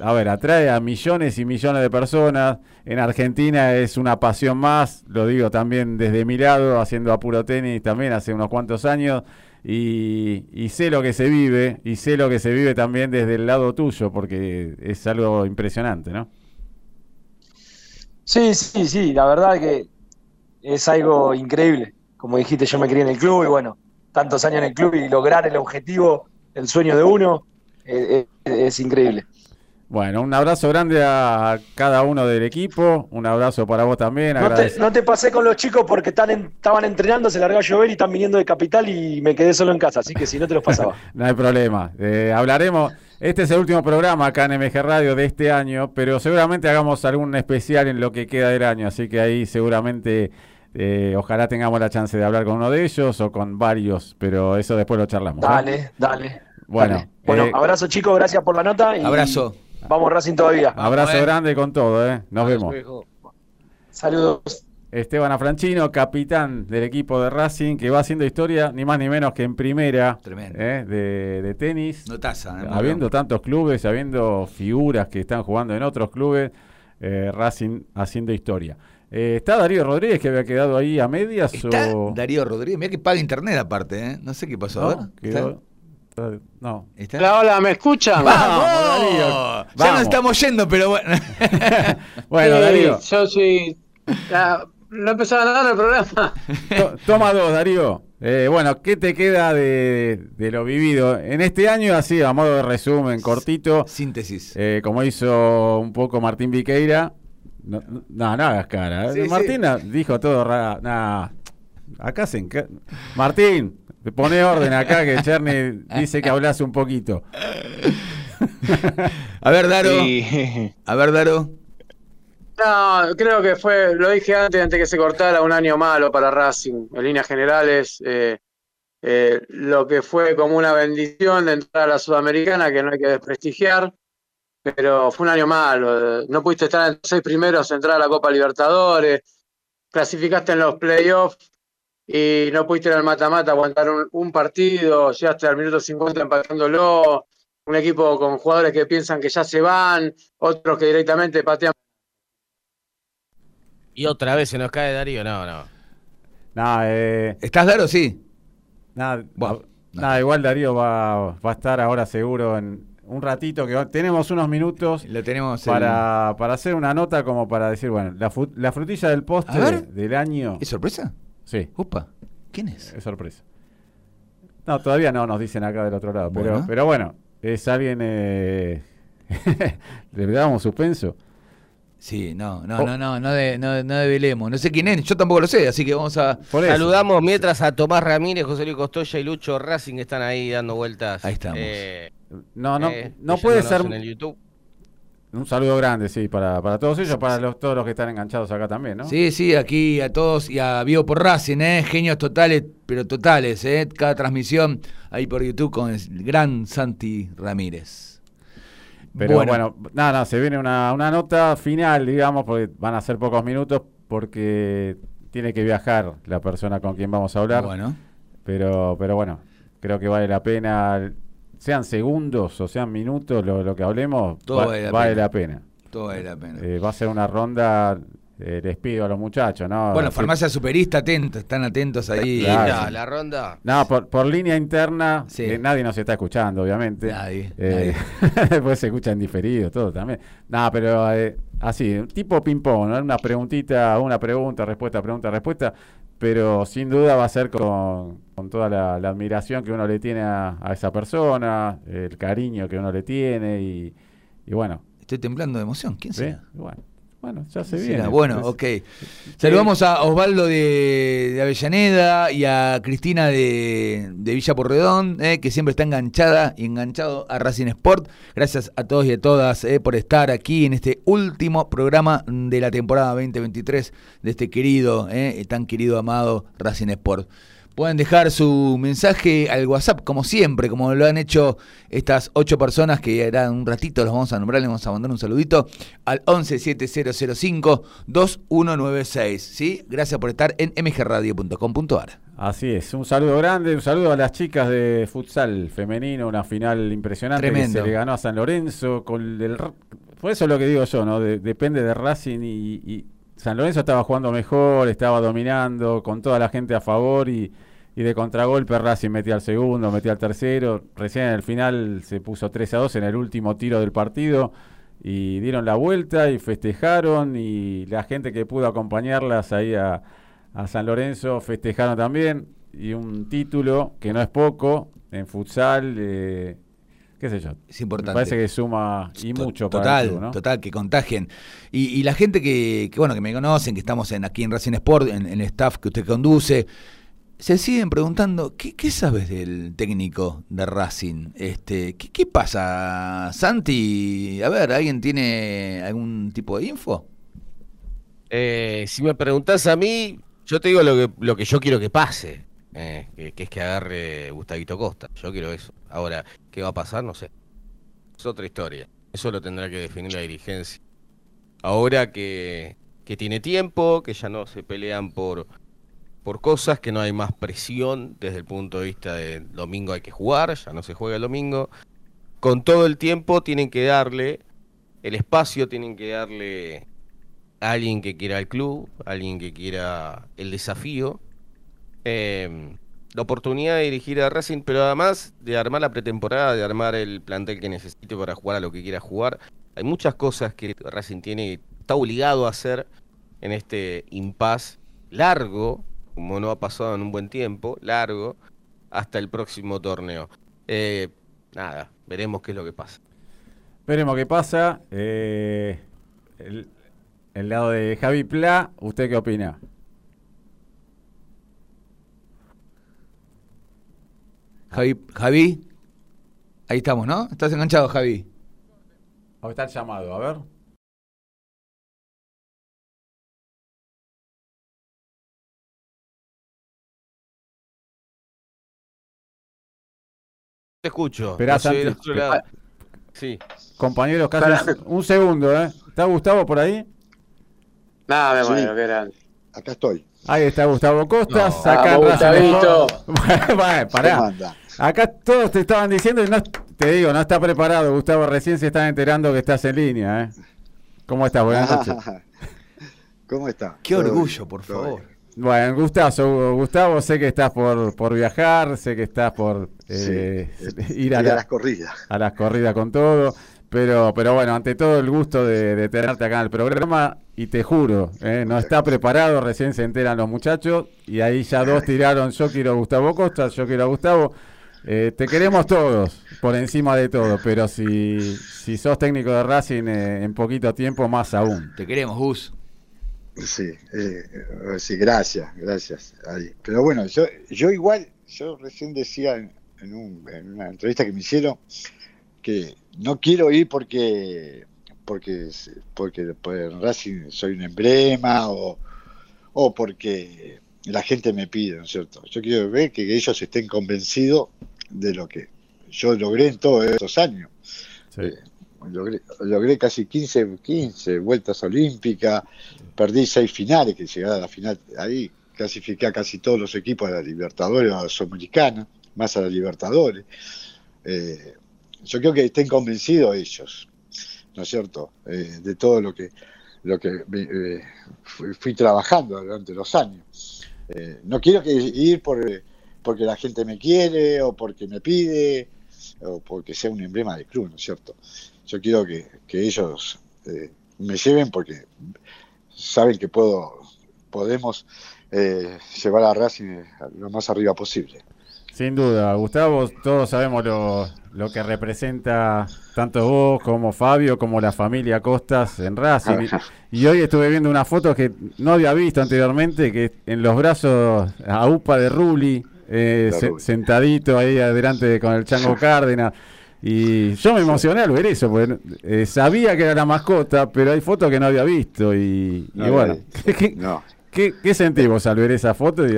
a ver, atrae a millones y millones de personas. En Argentina es una pasión más, lo digo también desde mi lado, haciendo apuro tenis también hace unos cuantos años. Y, sé lo que se vive, y sé lo que se vive también desde el lado tuyo, porque es algo impresionante, ¿no? Sí, sí, sí, la verdad que es algo increíble. Como dijiste, yo me crié en el club y bueno, tantos años en el club y lograr el objetivo, el sueño de uno, eh, eh, es increíble. Bueno, un abrazo grande a cada uno del equipo, un abrazo para vos también. No te, no te pasé con los chicos porque están en- estaban entrenando, se largó a llover y están viniendo de capital y me quedé solo en casa, así que si no te los pasaba. No hay problema. Eh, hablaremos. Este es el último programa acá en MG Radio de este año, pero seguramente hagamos algún especial en lo que queda del año, así que ahí seguramente eh, ojalá tengamos la chance de hablar con uno de ellos o con varios, pero eso después lo charlamos. ¿eh? Dale, dale. Bueno, dale. Bueno, eh, abrazo chicos, gracias por la nota. Y Abrazo. Vamos Racing todavía. abrazo grande con todo, ¿eh? Nos vemos. Saludos. Esteban Afranchino, capitán del equipo de Racing, que va haciendo historia ni más ni menos que en primera. ¿eh? de, de tenis. No taza. ¿eh? habiendo tantos clubes, habiendo figuras que están jugando en otros clubes, eh, Racing haciendo historia. Eh, ¿Está Darío Rodríguez que había quedado ahí a medias? ¿Está o... Darío Rodríguez? Mira que paga internet aparte, ¿eh? No sé qué pasó. a ver. No, quedó- no. ¿Está? Hola, hola, ¿me escuchan? ¡Vamos! Darío! Ya nos estamos yendo, pero bueno. Bueno, Sí, Darío, Yo sí. Ah, no empezaba nada el programa. to- toma dos, Darío. Eh, bueno, ¿qué te queda de, de lo vivido en este año? Así, a modo de resumen, cortito. Síntesis. Eh, como hizo un poco Martín Viqueira. No, no, no hagas cara. Sí, Martín dijo todo raro. Nah, acá se enca- Martín, pone orden acá que Cherny dice que hablas un poquito. A ver, Daro. A ver, Daro. No, creo que fue, lo dije antes, antes que se cortara, un año malo para Racing. En líneas generales, eh, eh, lo que fue como una bendición de entrar a la Sudamericana, que no hay que desprestigiar, pero fue un año malo. No pudiste estar en los seis primeros, entrar a la Copa Libertadores, clasificaste en los playoffs y no pudiste ir al mata-mata, aguantar un, un partido, llegaste al minuto 50 empatándolo. Un equipo con jugadores que piensan que ya se van, otros que directamente patean y otra vez se nos cae Darío, no, no. Nada, eh, ¿Estás, Daro? Sí. nada, Bueno, nada, igual Darío va, va a estar ahora seguro en un ratito que va- tenemos unos minutos Lo tenemos. el- para, para hacer una nota como para decir, bueno, la, la frutilla del postre ver. del año. ¿Es sorpresa? Sí, Upa. ¿Quién es? es sorpresa. No, todavía no nos dicen acá del otro lado, pero Bueno. pero bueno, es alguien... Eh... ¿Le damos suspenso? Sí, no, no, Oh. no, no, no, de, no, no develemos. No sé quién es, yo tampoco lo sé, así que vamos a. Saludamos mientras a Tomás Ramírez, José Luis Costoya y Lucho Racing que están ahí dando vueltas. Ahí estamos. eh, No, no, eh, no puede ser... En el YouTube. Un saludo grande, sí, para, para todos ellos, para los, todos los que están enganchados acá también, ¿no? Sí, sí, aquí a todos y a Vivo por Racing, ¿eh? Genios totales, pero totales, ¿eh? Cada transmisión ahí por YouTube con el gran Santi Ramírez. Pero bueno, nada, nada, se viene una, una nota final, digamos, porque van a ser pocos minutos, porque tiene que viajar la persona con quien vamos a hablar. Bueno, Pero, pero bueno, creo que vale la pena, sean segundos o sean minutos, lo, lo que hablemos, Todo va- vale la vale pena. la pena. todo vale la pena. Eh, va a ser una ronda eh, les pido a los muchachos, ¿no? Bueno. Farmacia Superista, atentos, están atentos ahí. Claro. Mira, la ronda. No, por, por línea interna, Sí. eh, nadie nos está escuchando, obviamente. Nadie, Eh, después se escucha en diferido, todo también. No, pero eh, así, tipo ping-pong, ¿no? una preguntita, una pregunta, respuesta, pregunta, respuesta. Pero sin duda va a ser con, con toda la, la admiración que uno le tiene a, a esa persona, el cariño que uno le tiene y, y bueno. Estoy temblando de emoción. ¿Quién ¿sí? será? Bueno, bueno, ya se ¿Quién viene. Bueno, Pues, ok. Saludamos a Osvaldo de, de Avellaneda y a Cristina de, de Villa Porredón, eh, que siempre está enganchada y enganchado a Racing Sport. Gracias a todos y a todas eh, por estar aquí en este último programa de la temporada 2023 de este querido, eh, tan querido, amado Racing Sport. Pueden dejar su mensaje al WhatsApp, como siempre, como lo han hecho estas ocho personas que eran un ratito, los vamos a nombrar, les vamos a mandar un saludito al 117005 2196. ¿sí? Gracias por estar en mgradio.com.ar. Así es, un saludo grande, un saludo a las chicas de futsal femenino, una final impresionante Tremendo. que se le ganó a San Lorenzo. Con el, por eso es lo que digo yo, ¿no? De- depende de Racing y, y San Lorenzo estaba jugando mejor, estaba dominando, con toda la gente a favor y, y de contragolpe Racing metía al segundo, metía al tercero. Recién en el final se puso 3 a 2 en el último tiro del partido y dieron la vuelta y festejaron y la gente que pudo acompañarlas ahí a, a San Lorenzo festejaron también y un título que no es poco en futsal, eh, qué sé yo. Es importante. Me parece que suma y mucho para total, el club, ¿no? total, que contagien. Y, y la gente que, que, bueno, que me conocen, que estamos en, aquí en Racing Sport, en, en el staff que usted conduce, se siguen preguntando, ¿qué, sabes del técnico de Racing? Este, ¿qué, qué pasa, Santi? A ver, ¿alguien tiene algún tipo de info? Eh, si me preguntás a mí, yo te digo lo que, lo que yo quiero que pase, eh, que, que es que agarre Gustavito Costa. Yo quiero eso. Ahora, ¿qué va a pasar? No sé. Es otra historia. Eso lo tendrá que definir la dirigencia. Ahora que, que tiene tiempo, que ya no se pelean por, por cosas, que no hay más presión desde el punto de vista de domingo hay que jugar, ya no se juega el domingo. Con todo el tiempo tienen que darle el espacio, tienen que darle a alguien que quiera el club, alguien que quiera el desafío, eh, la oportunidad de dirigir a Racing, pero además de armar la pretemporada, de armar el plantel que necesite para jugar a lo que quiera jugar. Hay muchas cosas que Racing tiene, está obligado a hacer en este impasse largo, como no ha pasado en un buen tiempo, largo, hasta el próximo torneo. Eh, nada, veremos qué es lo que pasa. Veremos qué pasa. Eh, el, el lado de Javi Pla, ¿usted qué opina? Javi, Javi, ahí estamos, ¿no? ¿Estás enganchado, Javi? Ahí está el llamado, a ver. Te escucho. Esperá, Santi. lado. Sí. Compañeros, casi un, un segundo, ¿eh? ¿Está Gustavo por ahí? Nada, me Sí. muero, qué grande. Acá estoy. Ahí está Gustavo Costas. No. acá Racing Gustavito. Acá todos te estaban diciendo y no, te digo, no está preparado, Gustavo. Recién se están enterando que estás en línea, ¿eh? ¿Cómo estás? Buenas noches. ¿Cómo está? Qué orgullo, por favor. Bueno, Gustavo, Gustavo, sé que estás por, por viajar, sé que estás por eh, Sí, ir a, Ir a la- las corridas. a las corridas con todo. Pero, pero bueno, ante todo el gusto de, de tenerte acá en el programa y te juro, eh, no está preparado, recién se enteran los muchachos y ahí ya dos tiraron, yo quiero a Gustavo Costa, yo quiero a Gustavo. Eh, te queremos todos, por encima de todo, pero si, si sos técnico de Racing eh, en poquito tiempo, más aún. Te queremos, Gus. Sí, eh, eh, sí, gracias, gracias. Ahí. Pero bueno, yo, yo igual, yo recién decía en, en un- en una entrevista que me hicieron que no quiero ir porque porque porque pues, en Racing soy un emblema o, o porque la gente me pide, ¿no es cierto? Yo quiero ver que ellos estén convencidos de lo que yo logré en todos estos años. Sí. Eh, logré, casi 15, 15 vueltas olímpicas, perdí seis finales, que llegué a la final ahí, clasifiqué a casi todos los equipos a la Libertadores, a la Sudamericana, más a la Libertadores. Eh, yo creo que estén convencidos ellos, ¿no es cierto?, Eh, de todo lo que lo que eh, fui, trabajando durante los años. No quiero que ir por, porque la gente me quiere o porque me pide o porque sea un emblema del club, ¿no es cierto? Yo quiero que, que ellos eh, me lleven porque saben que puedo, podemos eh, llevar a Racing lo más arriba posible. Sin duda, Gustavo, todos sabemos lo, lo que representa tanto vos como Fabio, como la familia Costas en Racing. Y, y hoy estuve viendo una foto que no había visto anteriormente, que en los brazos a UPA de Ruli, eh, se- sentadito ahí adelante con el Chango Cárdenas. Y yo me emocioné al ver eso, porque eh, sabía que era la mascota, pero hay fotos que no había visto. Y, y No, bueno, ¿qué, qué, vos al ver esa foto? Y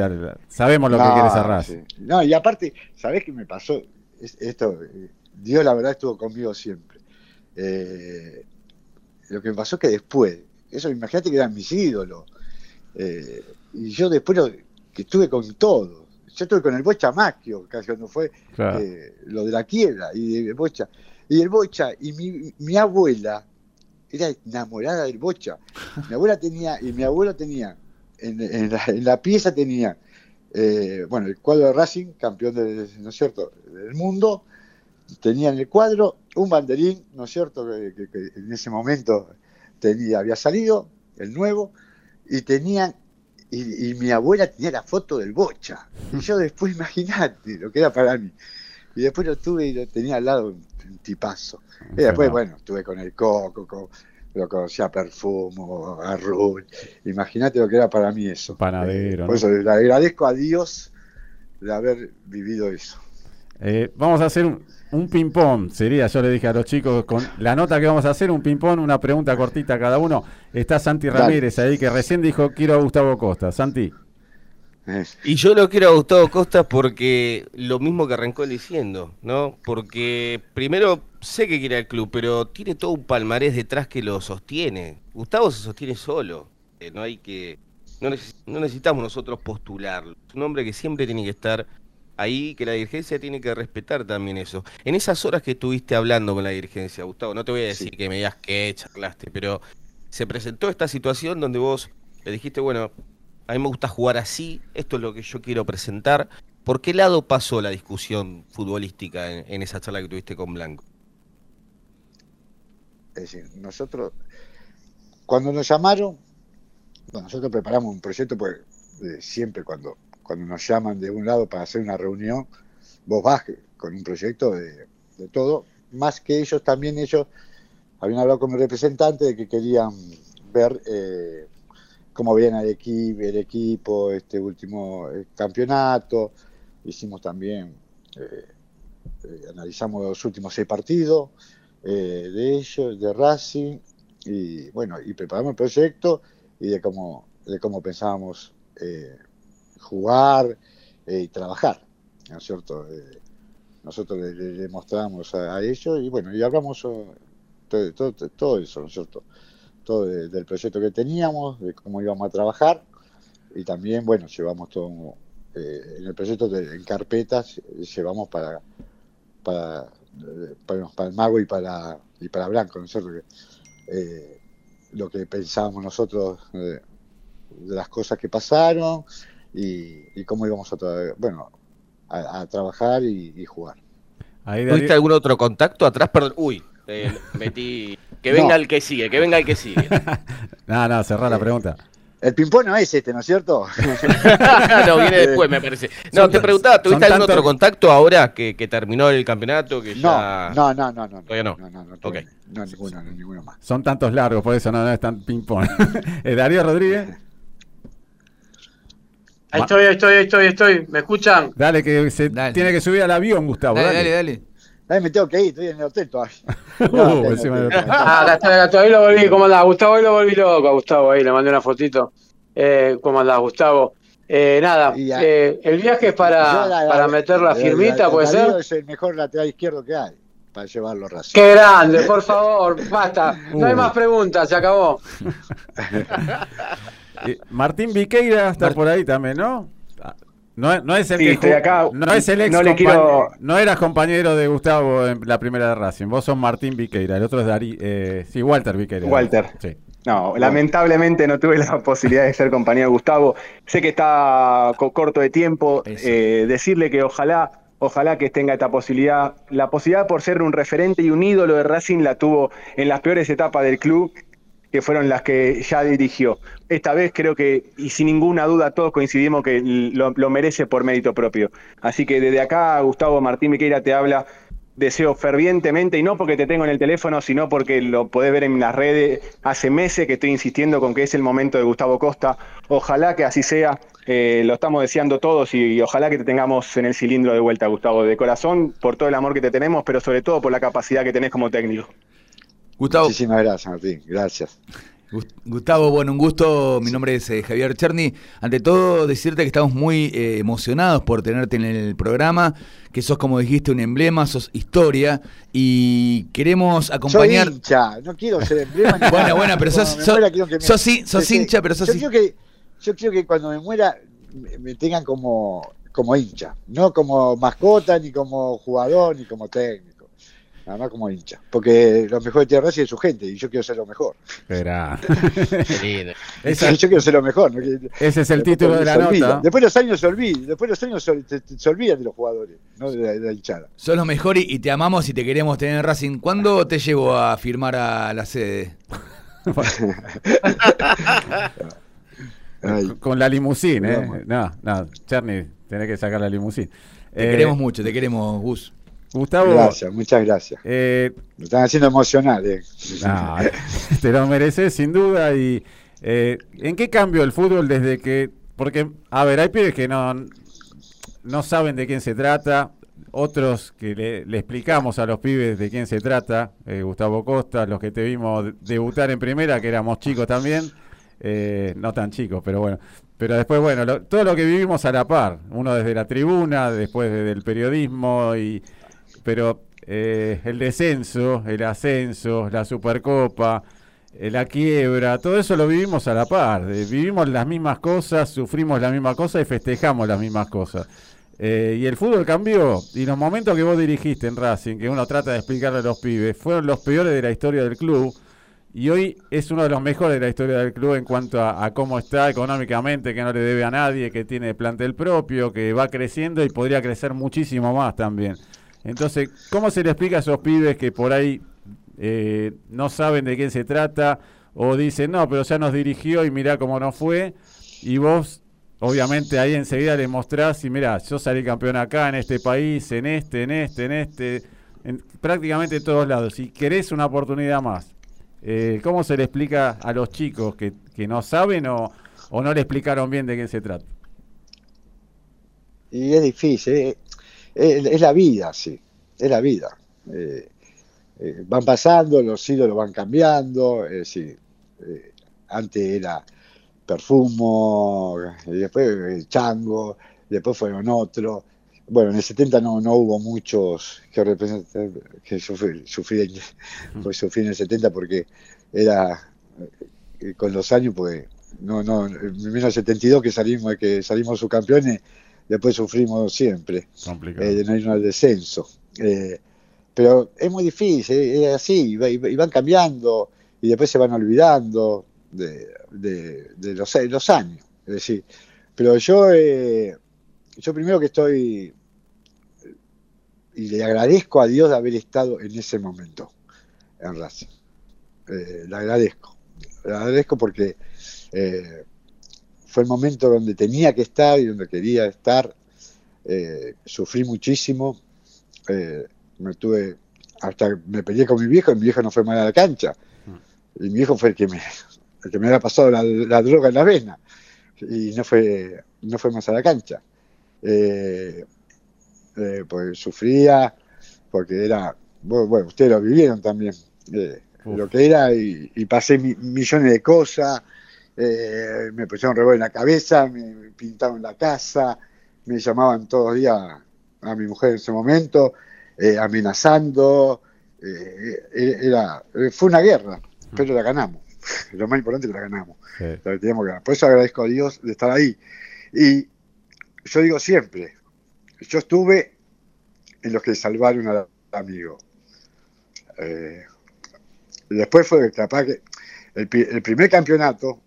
sabemos lo que No, a Racing. sí. No, y aparte, ¿sabés qué me pasó? Es- esto, eh, Dios la verdad estuvo conmigo siempre. Eh, lo que me pasó es que después, eso imagínate que eran mis ídolos. Eh, y yo después lo- que estuve con todo. Yo estuve con el Bocha Macchio, casi cuando fue Claro. eh, lo de la quiebra y el Bocha. Y el Bocha, y mi, mi abuela era enamorada del Bocha. Mi abuela tenía, y mi abuelo tenía, en, en la, en la pieza tenía, eh, bueno, el cuadro de Racing, campeón de, ¿no es cierto?, del mundo, tenía en el cuadro un banderín, ¿no es cierto?, que, que- que en ese momento tenía, había salido, el nuevo, y tenían, y, y mi abuela tenía la foto del Bocha. Y yo después, imagínate lo que era para mí. Y después lo tuve y lo tenía al lado, un, un tipazo. Y después, bueno, estuve con el Coco, con- lo conocía Perfumo, a Rul. Imagínate lo que era para mí eso. Panadero, Por ¿no? eso le agradezco a Dios de haber vivido eso. Eh, vamos a hacer un, un ping-pong, sería, yo le dije a los chicos, con la nota que vamos a hacer, un ping-pong, una pregunta cortita a cada uno. Está Santi Dale. Ramírez ahí, que recién dijo, quiero a Gustavo Costa. Santi, Y yo lo quiero a Gustavo Costas porque lo mismo que arrancó él diciendo, ¿no? Porque primero sé que quiere al club, pero tiene todo un palmarés detrás que lo sostiene. Gustavo se sostiene solo. eh, no hay que. No, neces- no necesitamos nosotros postularlo. Es un hombre que siempre tiene que estar ahí, que la dirigencia tiene que respetar también eso. En esas horas que estuviste hablando con la dirigencia, Gustavo, no te voy a decir Sí. que me digas que charlaste, pero se presentó esta situación donde vos le dijiste, bueno, a mí me gusta jugar así, esto es lo que yo quiero presentar. ¿Por qué lado pasó la discusión futbolística en, en esa charla que tuviste con Blanco? Es decir, nosotros, cuando nos llamaron, bueno, nosotros preparamos un proyecto, pues eh, siempre cuando, cuando nos llaman de un lado para hacer una reunión, vos vas con un proyecto de, todo, más que ellos, también ellos habían hablado con mi representante de que querían ver eh, cómo veían al equipo, el equipo, este último campeonato, hicimos también, eh, eh, analizamos los últimos seis partidos de ellos, de Racing, y bueno, y preparamos el proyecto y de cómo, de cómo pensábamos jugar eh, y trabajar, ¿no es cierto? Eh, nosotros le, le- mostramos a, ellos y bueno, y hablamos eh, todo, todo, eso, ¿no es cierto? Todo de- del proyecto que teníamos, de cómo íbamos a trabajar y también, bueno, llevamos todo en el proyecto en carpetas, llevamos para para, para, el mago y para y para Blanco, ¿no es cierto? Lo que pensábamos nosotros de las cosas que pasaron y, y cómo íbamos a, tra- bueno, a, a trabajar y, y jugar. ahí ¿Tuviste algún otro contacto atrás? Perdón, uy, eh, metí... Que venga No. el que sigue, que venga el que sigue. No, no, cerrá la Eh, pregunta. El ping-pong no es este, ¿no es cierto? no, viene después, me parece. No, Son te preguntaba, ¿tuviste algún otro contacto ahora que, que terminó el campeonato? Que No, ya... no, no, no, no. Todavía no. No, no, no, Ok. no, ninguno, no, ninguno más. Son tantos largos, por eso no, no es tan ping-pong. Eh, Darío Rodríguez, Ahí estoy, ahí estoy, ahí estoy, ahí estoy. ¿Me escuchan? dale que se Dale. tiene que subir al avión, Gustavo. Dale, Dale, dale, me tengo que ir, estoy en el hotel todavía. Uh, hotel. Ah, acá acá estoy. Ahí lo volví. ¿Cómo andás, Gustavo? Ahí lo volví loco, a Gustavo. Ahí le mandé una fotito. Eh, ¿Cómo andás, Gustavo? Eh, nada, eh, el viaje es para, la- para meter la firmita, ¿puede ser? Es el mejor lateral izquierdo que hay para llevarlo a Racing. Qué grande, por favor, basta. No hay Uh. más preguntas, se acabó. Martín Viqueira está por ahí también, ¿no? Ah, No, es- no es el Sí, que estoy ju- acá. no es el ex No le compañ- quiero- no eras compañero de Gustavo en la primera de Racing. Vos sos Martín Viqueira, el otro es Darí, eh, sí, Walter Viqueira. Walter. Sí. No, lamentablemente no tuve la posibilidad de ser compañero de Gustavo. Sé que está co- corto de tiempo. eh, decirle que ojalá, ojalá que tenga esta posibilidad. La posibilidad por ser un referente y un ídolo de Racing la tuvo en las peores etapas del club, que fueron las que ya dirigió. Esta vez creo que, y sin ninguna duda, todos coincidimos que lo, merece por mérito propio. Así que desde acá, Gustavo Martín Miqueira te habla deseo fervientemente, y no porque te tengo en el teléfono, sino porque lo podés ver en las redes. Hace meses que estoy insistiendo con que es el momento de Gustavo Costa. Ojalá que así sea. eh, lo estamos deseando todos y, y ojalá que te tengamos en el cilindro de vuelta, Gustavo, de corazón, por todo el amor que te tenemos, pero sobre todo por la capacidad que tenés como técnico. Gustavo. Muchísimas gracias, Martín. Gracias. Gus- Gustavo, bueno, un gusto. Mi nombre es eh, Javier Cherny. Ante todo, decirte que estamos muy eh, emocionados por tenerte en el programa, que sos, como dijiste, un emblema, sos historia y queremos acompañar. Soy hincha, no quiero ser emblema. ni Bueno, bueno, pero sos- sos- muera me- sos que- hincha, pero sos yo quiero que Yo quiero que cuando me muera me, me tengan como, como hincha, no como mascota, ni como jugador, ni como técnico. Nada más como hincha. Porque lo mejor de Tierra Racing es su gente y yo quiero ser lo mejor. Espera. Esa- yo quiero ser lo mejor. Ese es el después título de la olvida. nota. Después los años se olvidan, después los años se, se- se olvidan de los jugadores, no de la, de la hinchada. Sos lo mejor y, y te amamos y te queremos tener en Racing. ¿Cuándo te llevo a firmar a la sede? Con la limusina, ¿eh? No, no, Cherny, tenés que sacar la limusina. Te queremos mucho, te queremos, Gus. Gustavo. Gracias, muchas gracias. Eh, Me están haciendo emocional. eh. No, te lo mereces sin duda. Y eh, ¿En qué cambió el fútbol desde que.? Porque, a ver, hay pibes que no, no saben de quién se trata. Otros que le, le explicamos a los pibes de quién se trata. eh, Gustavo Costa, los que te vimos de- debutar en primera, que éramos chicos también. eh, no tan chicos, pero bueno. Pero después, bueno, lo- todo lo que vivimos a la par. Uno desde la tribuna, después desde el periodismo y pero eh, el descenso, el ascenso, la Supercopa, eh, la quiebra, todo eso lo vivimos a la par. eh, vivimos las mismas cosas, sufrimos las mismas cosas y festejamos las mismas cosas. Eh, y el fútbol cambió. Y los momentos que vos dirigiste en Racing, que uno trata de explicarle a los pibes, fueron los peores de la historia del club. Y hoy es uno de los mejores de la historia del club en cuanto a, a cómo está económicamente, que no le debe a nadie, que tiene plantel propio, que va creciendo y podría crecer muchísimo más también. Entonces, ¿cómo se le explica a esos pibes que por ahí eh, no saben de quién se trata o dicen, no, pero ya nos dirigió y mirá cómo no fue? Y vos, obviamente, ahí enseguida le mostrás y mirá, yo salí campeón acá, en este país, en este, en este, en este, en prácticamente en todos lados. Y querés una oportunidad más. Eh, ¿Cómo se le explica a los chicos que, que no saben o, o no le explicaron bien de quién se trata? Y es difícil, eh, es, es la vida, sí, es la vida. Eh, eh, van pasando, los ídolos van cambiando, es decir, eh, antes era Perfumo, y después eh, Chango, después fueron otros. Bueno, en el 70 no, no hubo muchos que representan, que sufrí, sufrí, pues sufrí en el 70 porque era eh, con los años, pues no, no, en 1972 que salimos, que salimos subcampeones, después sufrimos siempre Complicado. eh, no irnos al descenso. Eh, pero es muy difícil, eh, es así, y va- y va- y van cambiando y después se van olvidando de, de- de los, los años. Es decir, pero yo, eh, yo primero que estoy, y le agradezco a Dios de haber estado en ese momento en Racing. Le agradezco, le agradezco porque fue el momento donde tenía que estar y donde quería estar. Eh, sufrí muchísimo, eh, me tuve, hasta me peleé con mi viejo y mi viejo no fue mal a la cancha. Y mi viejo fue el que me, el que me había pasado la, la droga en la vena y no fue, no fue más a la cancha. Eh, eh, pues sufría, porque era, bueno, ustedes lo vivieron también, eh, lo que era, y, y pasé mi- millones de cosas, eh, me pusieron revólver en la cabeza, me pintaron la casa, me llamaban todos los días a mi mujer en ese momento, eh, amenazando, eh, era, fue una guerra, pero la ganamos. Lo más importante es que la ganamos. La teníamos que ganar. Por eso agradezco a Dios de estar ahí. Y yo digo siempre, yo estuve en los que salvaron al amigo. Eh, después fue capaz que el, el primer campeonato,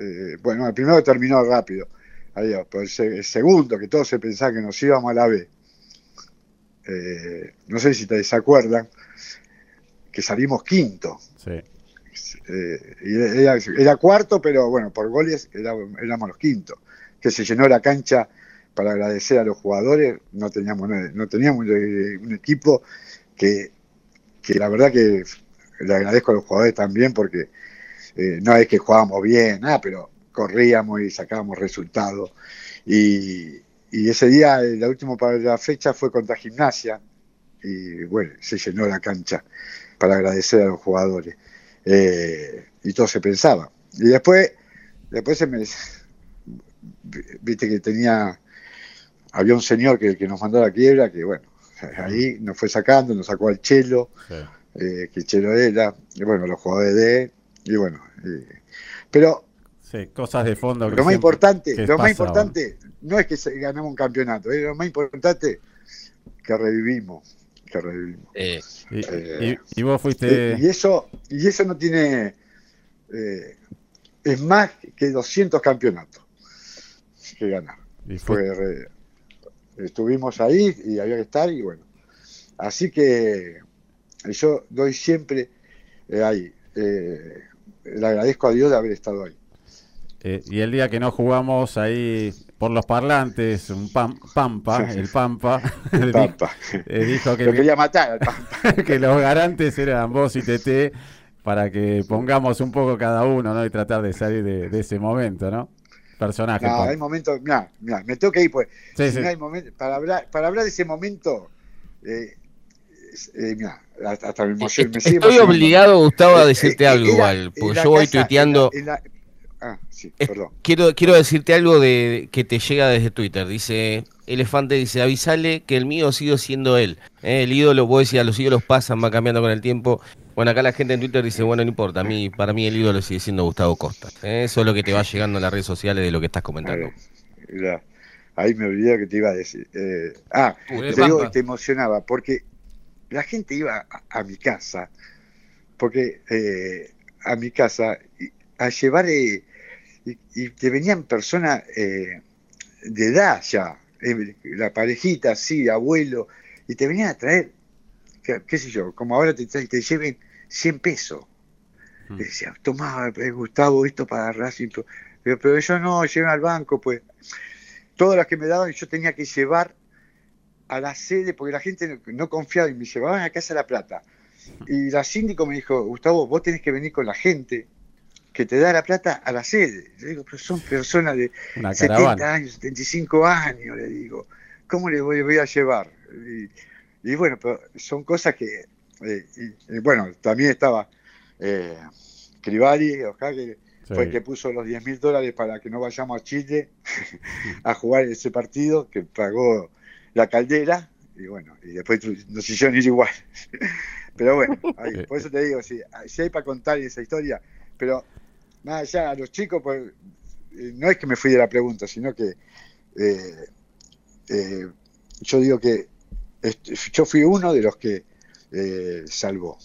eh, bueno, el primero terminó rápido, adiós, pero el, se- el segundo, que todos se pensaban que nos íbamos a la B, eh, no sé si te desacuerdan, que salimos quinto. Sí. Eh, era, era cuarto, pero bueno, por goles era- éramos los quintos. Que se llenó la cancha para agradecer a los jugadores. No teníamos, nada- no teníamos un equipo que, que la verdad que le agradezco a los jugadores también porque eh, no es que jugábamos bien, nada, pero corríamos y sacábamos resultados. Y, y ese día, eh, la última para la fecha fue contra Gimnasia y bueno, se llenó la cancha para agradecer a los jugadores. Eh, y todo se pensaba. Y después, después se me viste que tenía había un señor que, que nos mandó a la quiebra que bueno, ahí nos fue sacando, nos sacó al Chelo, eh, que el Chelo era, y bueno, los jugadores de él, y bueno, eh, pero Sí, cosas de fondo. lo más importante, lo más importante no es que se- ganamos un campeonato, es lo más importante que revivimos, que revivimos. Eh, Y, Eh, y- y vos fuiste. Eh, y eso y eso no tiene eh, es más que 200 campeonatos que ganar y fue- estuvimos ahí y había que estar y bueno así que yo doy siempre eh, ahí eh, le agradezco a Dios de haber estado ahí eh, y el día que no jugamos ahí por los parlantes, un pam- Pampa, el Pampa, El di- Pampa. eh, dijo que, lo quería matar al Pampa. que los garantes eran vos y Tete para que pongamos un poco cada uno, ¿no? Y tratar de salir de, de ese momento, ¿no? Personaje. No, hay momentos, mira, mira, me tengo que ir pues. Sí, si sí. no hay momento, para hablar, para hablar de ese momento, eh, eh, mira, hasta, me sigue Estoy obligado, Gustavo, a Eh, decirte eh, algo era igual, porque yo voy casa, en la- tuiteando. en la- ah, sí, perdón. Quiero, quiero decirte algo de que te llega desde Twitter. Dice, Elefante dice, avisale que el mío sigue siendo él. Eh, el ídolo, vos decías, los ídolos pasan, van cambiando con el tiempo. Bueno, acá la gente en Twitter dice, bueno, no importa, a mí, para mí el ídolo sigue siendo Gustavo Costa. Eh, eso es lo que te va llegando en las redes sociales de lo que estás comentando. Mira, ahí me olvidé que te iba a decir. Eh, ah, te digo te emocionaba, porque la gente iba a, a mi casa, porque eh, a mi casa, y- a llevar, eh, y, y te venían personas eh, de edad ya, la parejita, sí, abuelo, y te venían a traer, qué, qué sé yo, como ahora te, te lleven 100 pesos. Mm. Decía, tomá, Gustavo, esto para Racing. to-". Pero, pero yo no, lleven al banco, pues. Todas las que me daban yo tenía que llevar a la sede, porque la gente no, confiaba y me llevaban a Casa la Plata. Y la síndico me dijo, Gustavo, vos tenés que venir con la gente que te da la plata a la sede. Yo digo, pero son personas de Una 70 caravana. años, 75 años, le digo. ¿Cómo le voy, voy a llevar? Y, y bueno, pero son cosas que... eh, y- y bueno, también estaba eh, Cribari, Oscar, que fue el que puso los 10 mil dólares para que no vayamos a Chile a jugar ese partido, que pagó la caldera, y bueno, y después nos hicieron ir igual. Pero bueno, ahí, por eso te digo, si, si hay para contar esa historia, pero más allá, a los chicos, pues, eh, no es que me fui de la pregunta, sino que eh, eh, yo digo que yo fui uno de los que eh, salvó,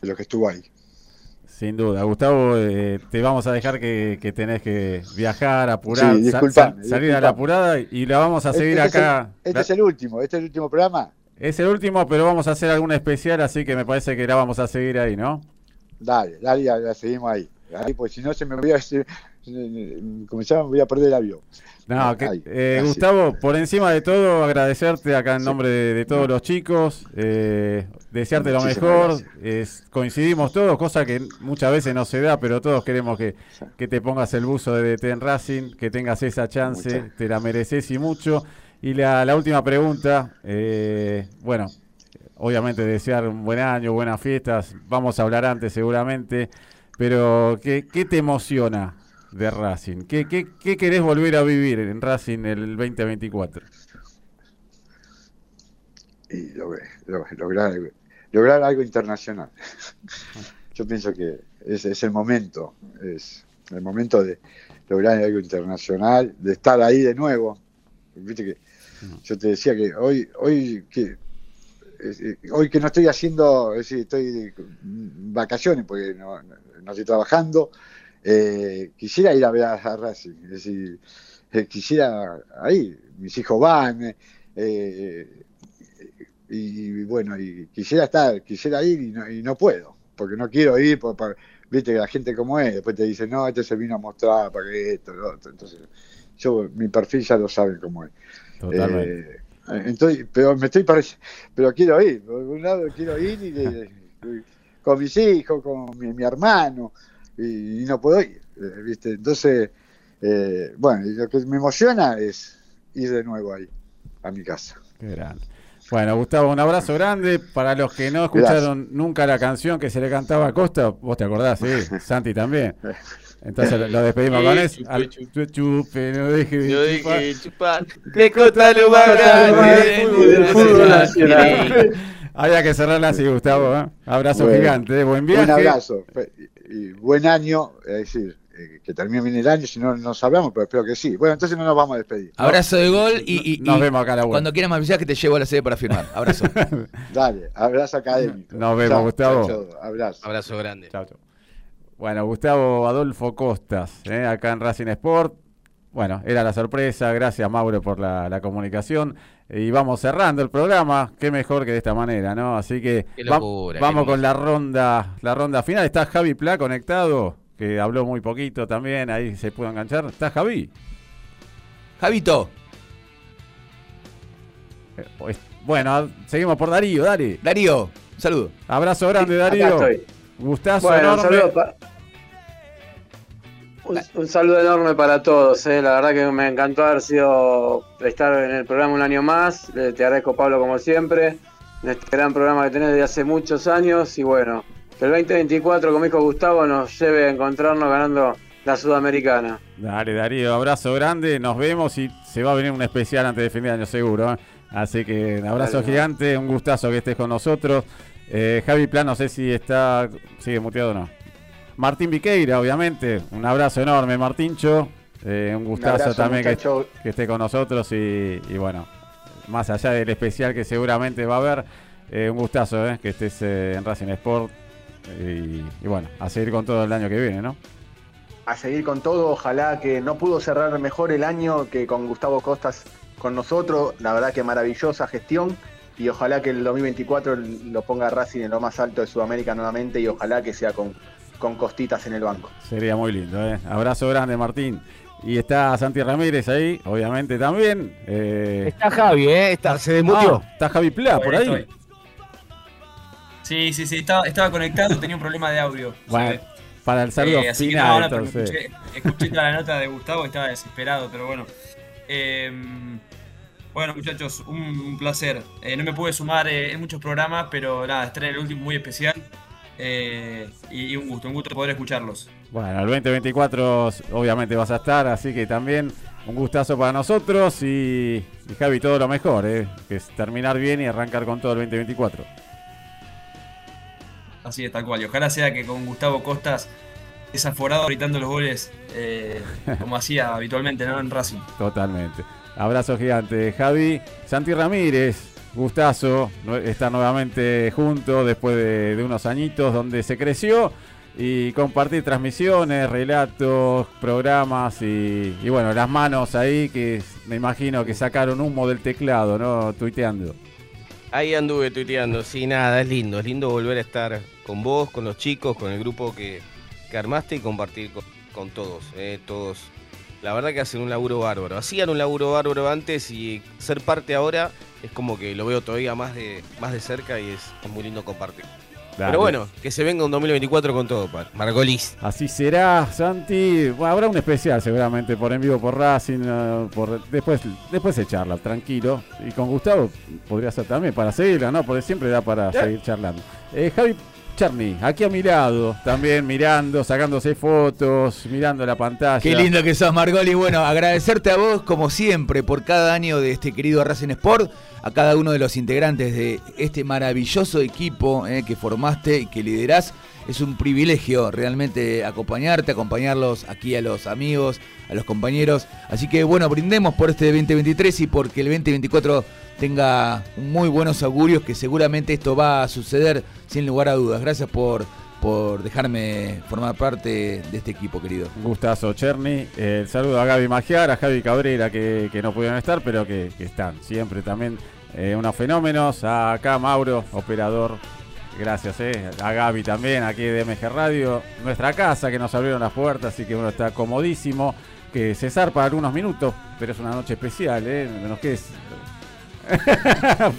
de los que estuvo ahí. Sin duda, Gustavo, eh, te vamos a dejar que, que tenés que viajar, apurar, Sí, salir a la apurada y la vamos a seguir Este es el- acá. este es el último, este es el último programa. Es el último, pero vamos a hacer alguna especial, así que me parece que la vamos a seguir ahí, ¿no? Dale, dale, ya seguimos ahí. Ahí, pues si no se me voy a, se- como me voy a perder el avión. No, que- Ahí, eh. Gustavo, por encima de todo, agradecerte acá en nombre de, de todos los chicos, eh, desearte lo mejor. Es- coincidimos todos, cosa que muchas veces no se da, pero todos queremos que, que te pongas el buzo de DT en Racing, que tengas esa chance, Muchas. te la mereces y mucho. Y la, la última pregunta, eh, bueno, obviamente desear un buen año, buenas fiestas, vamos a hablar antes seguramente, pero ¿qué, qué te emociona de Racing? ¿Qué, qué, qué querés volver a vivir en Racing el 2024? y lograr, algo- lograr algo internacional. Yo pienso que ese es el momento, es el momento de lograr algo internacional, de estar ahí de nuevo. Viste que yo te decía que hoy, hoy que es decir, hoy que no estoy haciendo, es decir, estoy vacaciones porque no, no- no estoy trabajando, eh, quisiera ir a ver a, Racing, es decir, eh, quisiera ahí, mis hijos van, eh, eh, y, bueno, y quisiera estar, quisiera ir y no, y no puedo, porque no quiero ir, por, por- viste que la gente como es, después te dice, no, este se vino a mostrar para que esto, lo otro, entonces yo, mi perfil ya lo saben cómo es. Totalmente. Eh, entonces, pero me estoy pero quiero ir, por un lado quiero ir y de- con mis hijos, con mi, mi hermano, y, y no puedo ir, eh, ¿viste? Entonces, eh, bueno, y lo que me emociona es ir de nuevo ahí, a mi casa. Qué grande. Bueno, Gustavo, un abrazo grande. Para los que no escucharon nunca la canción que se le cantaba a Costa, vos te acordás, sí, Santi también. Entonces lo- lo despedimos con eso. Chupe, Al- chupe. chupe, no deje de Yo chupar. dije chupar. De Costa lo más grande. Había que cerrarla así, Gustavo. ¿eh? Abrazo Bueno, gigante, buen viaje. Un abrazo y buen año, es decir, eh, que termine bien el año, si no nos hablamos, pero espero que sí. Bueno, entonces no nos vamos a despedir. Abrazo de gol y, y- Nos y vemos acá la cuando quieras más avisar que te llevo a la sede para firmar. Abrazo. Dale, abrazo académico. Nos vemos, Chao, Gustavo. chao, chao, abrazo. Abrazo grande. Chau, chau. Bueno, Gustavo Adolfo Costas, ¿eh? acá en Racing Sport. Bueno, era la sorpresa. Gracias, Mauro, por la, la comunicación. Y vamos cerrando el programa. Qué mejor que de esta manera, ¿no? Así que va- locura, vamos con la ronda, la ronda final. Está Javi Pla conectado, que habló muy poquito también. Ahí se pudo enganchar. ¿Está Javi? Javito, Eh, Bueno, seguimos por Darío, dale. Darío, saludo. Abrazo grande, Acá Darío. estoy. Gustazo Bueno, enorme. Un, un saludo enorme para todos. eh. La verdad que me encantó haber sido estar en el programa un año más. Eh, Te agradezco, Pablo, como siempre. En este gran programa que tenés desde hace muchos años. Y bueno, que el 2024, como dijo Gustavo, nos lleve a encontrarnos ganando la Sudamericana. Dale, Darío, abrazo grande. Nos vemos y se va a venir un especial antes de fin de año, seguro. ¿eh? Así que un abrazo Dale. gigante, un gustazo que estés con nosotros. Eh, Javi Plan, no sé si está. sigue muteado o no. Martín Viqueira, obviamente. Un abrazo enorme, Martincho. Eh, un gustazo abrazo, también que, esté con nosotros. Y, y bueno, más allá del especial que seguramente va a haber, eh, un gustazo eh, que estés eh, en Racing Sport. Y, y bueno, a seguir con todo el año que viene, ¿no? a seguir con todo. Ojalá que no pudo cerrar mejor el año que con Gustavo Costas con nosotros. La verdad que maravillosa gestión. Y ojalá que el 2024 lo ponga Racing en lo más alto de Sudamérica nuevamente. Y ojalá que sea con, con costitas en el banco. Sería muy lindo, ¿eh? Abrazo grande, Martín. Y está Santi Ramírez ahí, obviamente también. Eh, Está Javi, ¿eh? Está, se desmutió. ah, está Javi Pla por ahí. Estoy. Sí, sí, sí, estaba, estaba conectado, tenía un problema de audio. Bueno, para el saludo Eh, así que no, no, escuché, escuché toda la nota de Gustavo, estaba desesperado, pero bueno. Eh, bueno, muchachos, un, un placer. Eh, no me pude sumar eh, en muchos programas, pero nada, estar en el último muy especial. Eh, y, y un gusto, un gusto poder escucharlos. Bueno, el 2024 obviamente vas a estar, así que también un gustazo para nosotros y, y Javi, todo lo mejor, ¿eh? que es terminar bien y arrancar con todo el 2024. Así es, tal cual. Y ojalá sea que con Gustavo Costas desaforado gritando los goles eh, como hacía habitualmente ¿no? en Racing. Totalmente. Abrazo gigante, Javi. Santi Ramírez, gustazo estar nuevamente juntos después de, unos añitos donde se creció y compartir transmisiones, relatos, programas y, bueno, las manos ahí que me imagino que sacaron humo del teclado, ¿no? Tuiteando. Ahí anduve tuiteando, sí, nada, es lindo, es lindo volver a estar con vos, con los chicos, con el grupo que, que armaste y compartir con, con todos, eh, todos. La verdad que hacen un laburo bárbaro. Hacían un laburo bárbaro antes y ser parte ahora es como que lo veo todavía más de, más de cerca y es, es muy lindo compartir. Dale. Pero bueno, que se venga un 2024 con todo, Margolis. Así será, Santi. Bueno, habrá un especial seguramente por en vivo por Racing. eh, por, después, después se charla, tranquilo. Y con Gustavo podría ser también para seguirla, ¿no? Porque siempre da para seguir charlando. Eh, Javi Charny, aquí a mi lado, también mirando, sacándose fotos, mirando la pantalla. Qué lindo que sos, Margoli. Bueno, agradecerte a vos, como siempre, por cada año de este querido Racing Sport, a cada uno de los integrantes de este maravilloso equipo eh, que formaste y que liderás. Es un privilegio realmente acompañarte, acompañarlos aquí a los amigos, a los compañeros. Así que bueno, brindemos por este 2023 y porque el 2024 tenga muy buenos augurios, que seguramente esto va a suceder sin lugar a dudas. Gracias por, por dejarme formar parte de este equipo, querido. Gustazo, Cherny. Eh, el saludo a Gaby Magiar, a Javi Cabrera, que, que no pudieron estar, pero que, están siempre también eh, unos fenómenos. Acá Mauro, operador. Gracias, eh. a Gaby también, aquí de MG Radio, nuestra casa que nos abrieron las puertas, así que uno está comodísimo, que se zarpa algunos minutos, pero es una noche especial, ¿eh? Menos que es Apurate.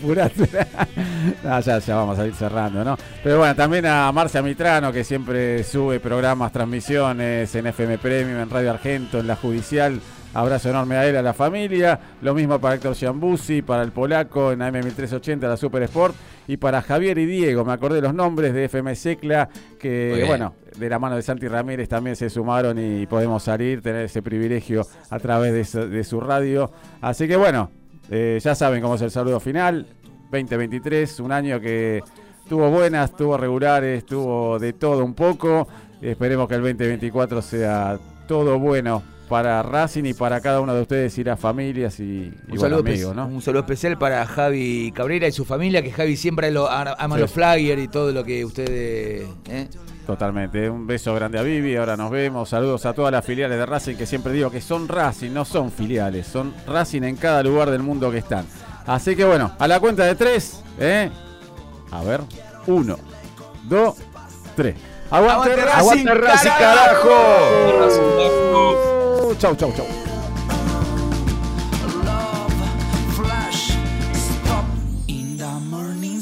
No, ya, ya vamos a ir cerrando, ¿no? Pero bueno, también a Marcia Mitrano, que siempre sube programas, transmisiones en FM Premium, en Radio Argento, en La Judicial. Abrazo enorme a él, a la familia. Lo mismo para Héctor Giambuzzi, para el polaco en AM1380, la Super Sport. Y para Javier y Diego, me acordé los nombres de FM Secla, que bueno, de la mano de Santi Ramírez también se sumaron y podemos salir, tener ese privilegio a través de su, de su radio. Así que bueno, eh, ya saben cómo es el saludo final. 2023, un año que tuvo buenas, tuvo regulares, tuvo de todo un poco. Esperemos que el 2024 sea todo bueno para Racing y para cada uno de ustedes y las familias y, y Un saludo, amigos, ¿no? un saludo especial para Javi Cabrera y su familia, que Javi siempre lo, ama Sí. los flyers y todo lo que ustedes... ¿eh? Totalmente. Un beso grande a Vivi, ahora nos vemos. Saludos a todas las filiales de Racing, que siempre digo que son Racing, no son filiales, son Racing en cada lugar del mundo que están. Así que bueno, a la cuenta de tres, ¿eh? A ver, uno, dos, tres. ¡Aguante, ¡Aguante Racing! Racing, Racing, carajo! carajo! Chau, chau, chau. Flash, stop in the morning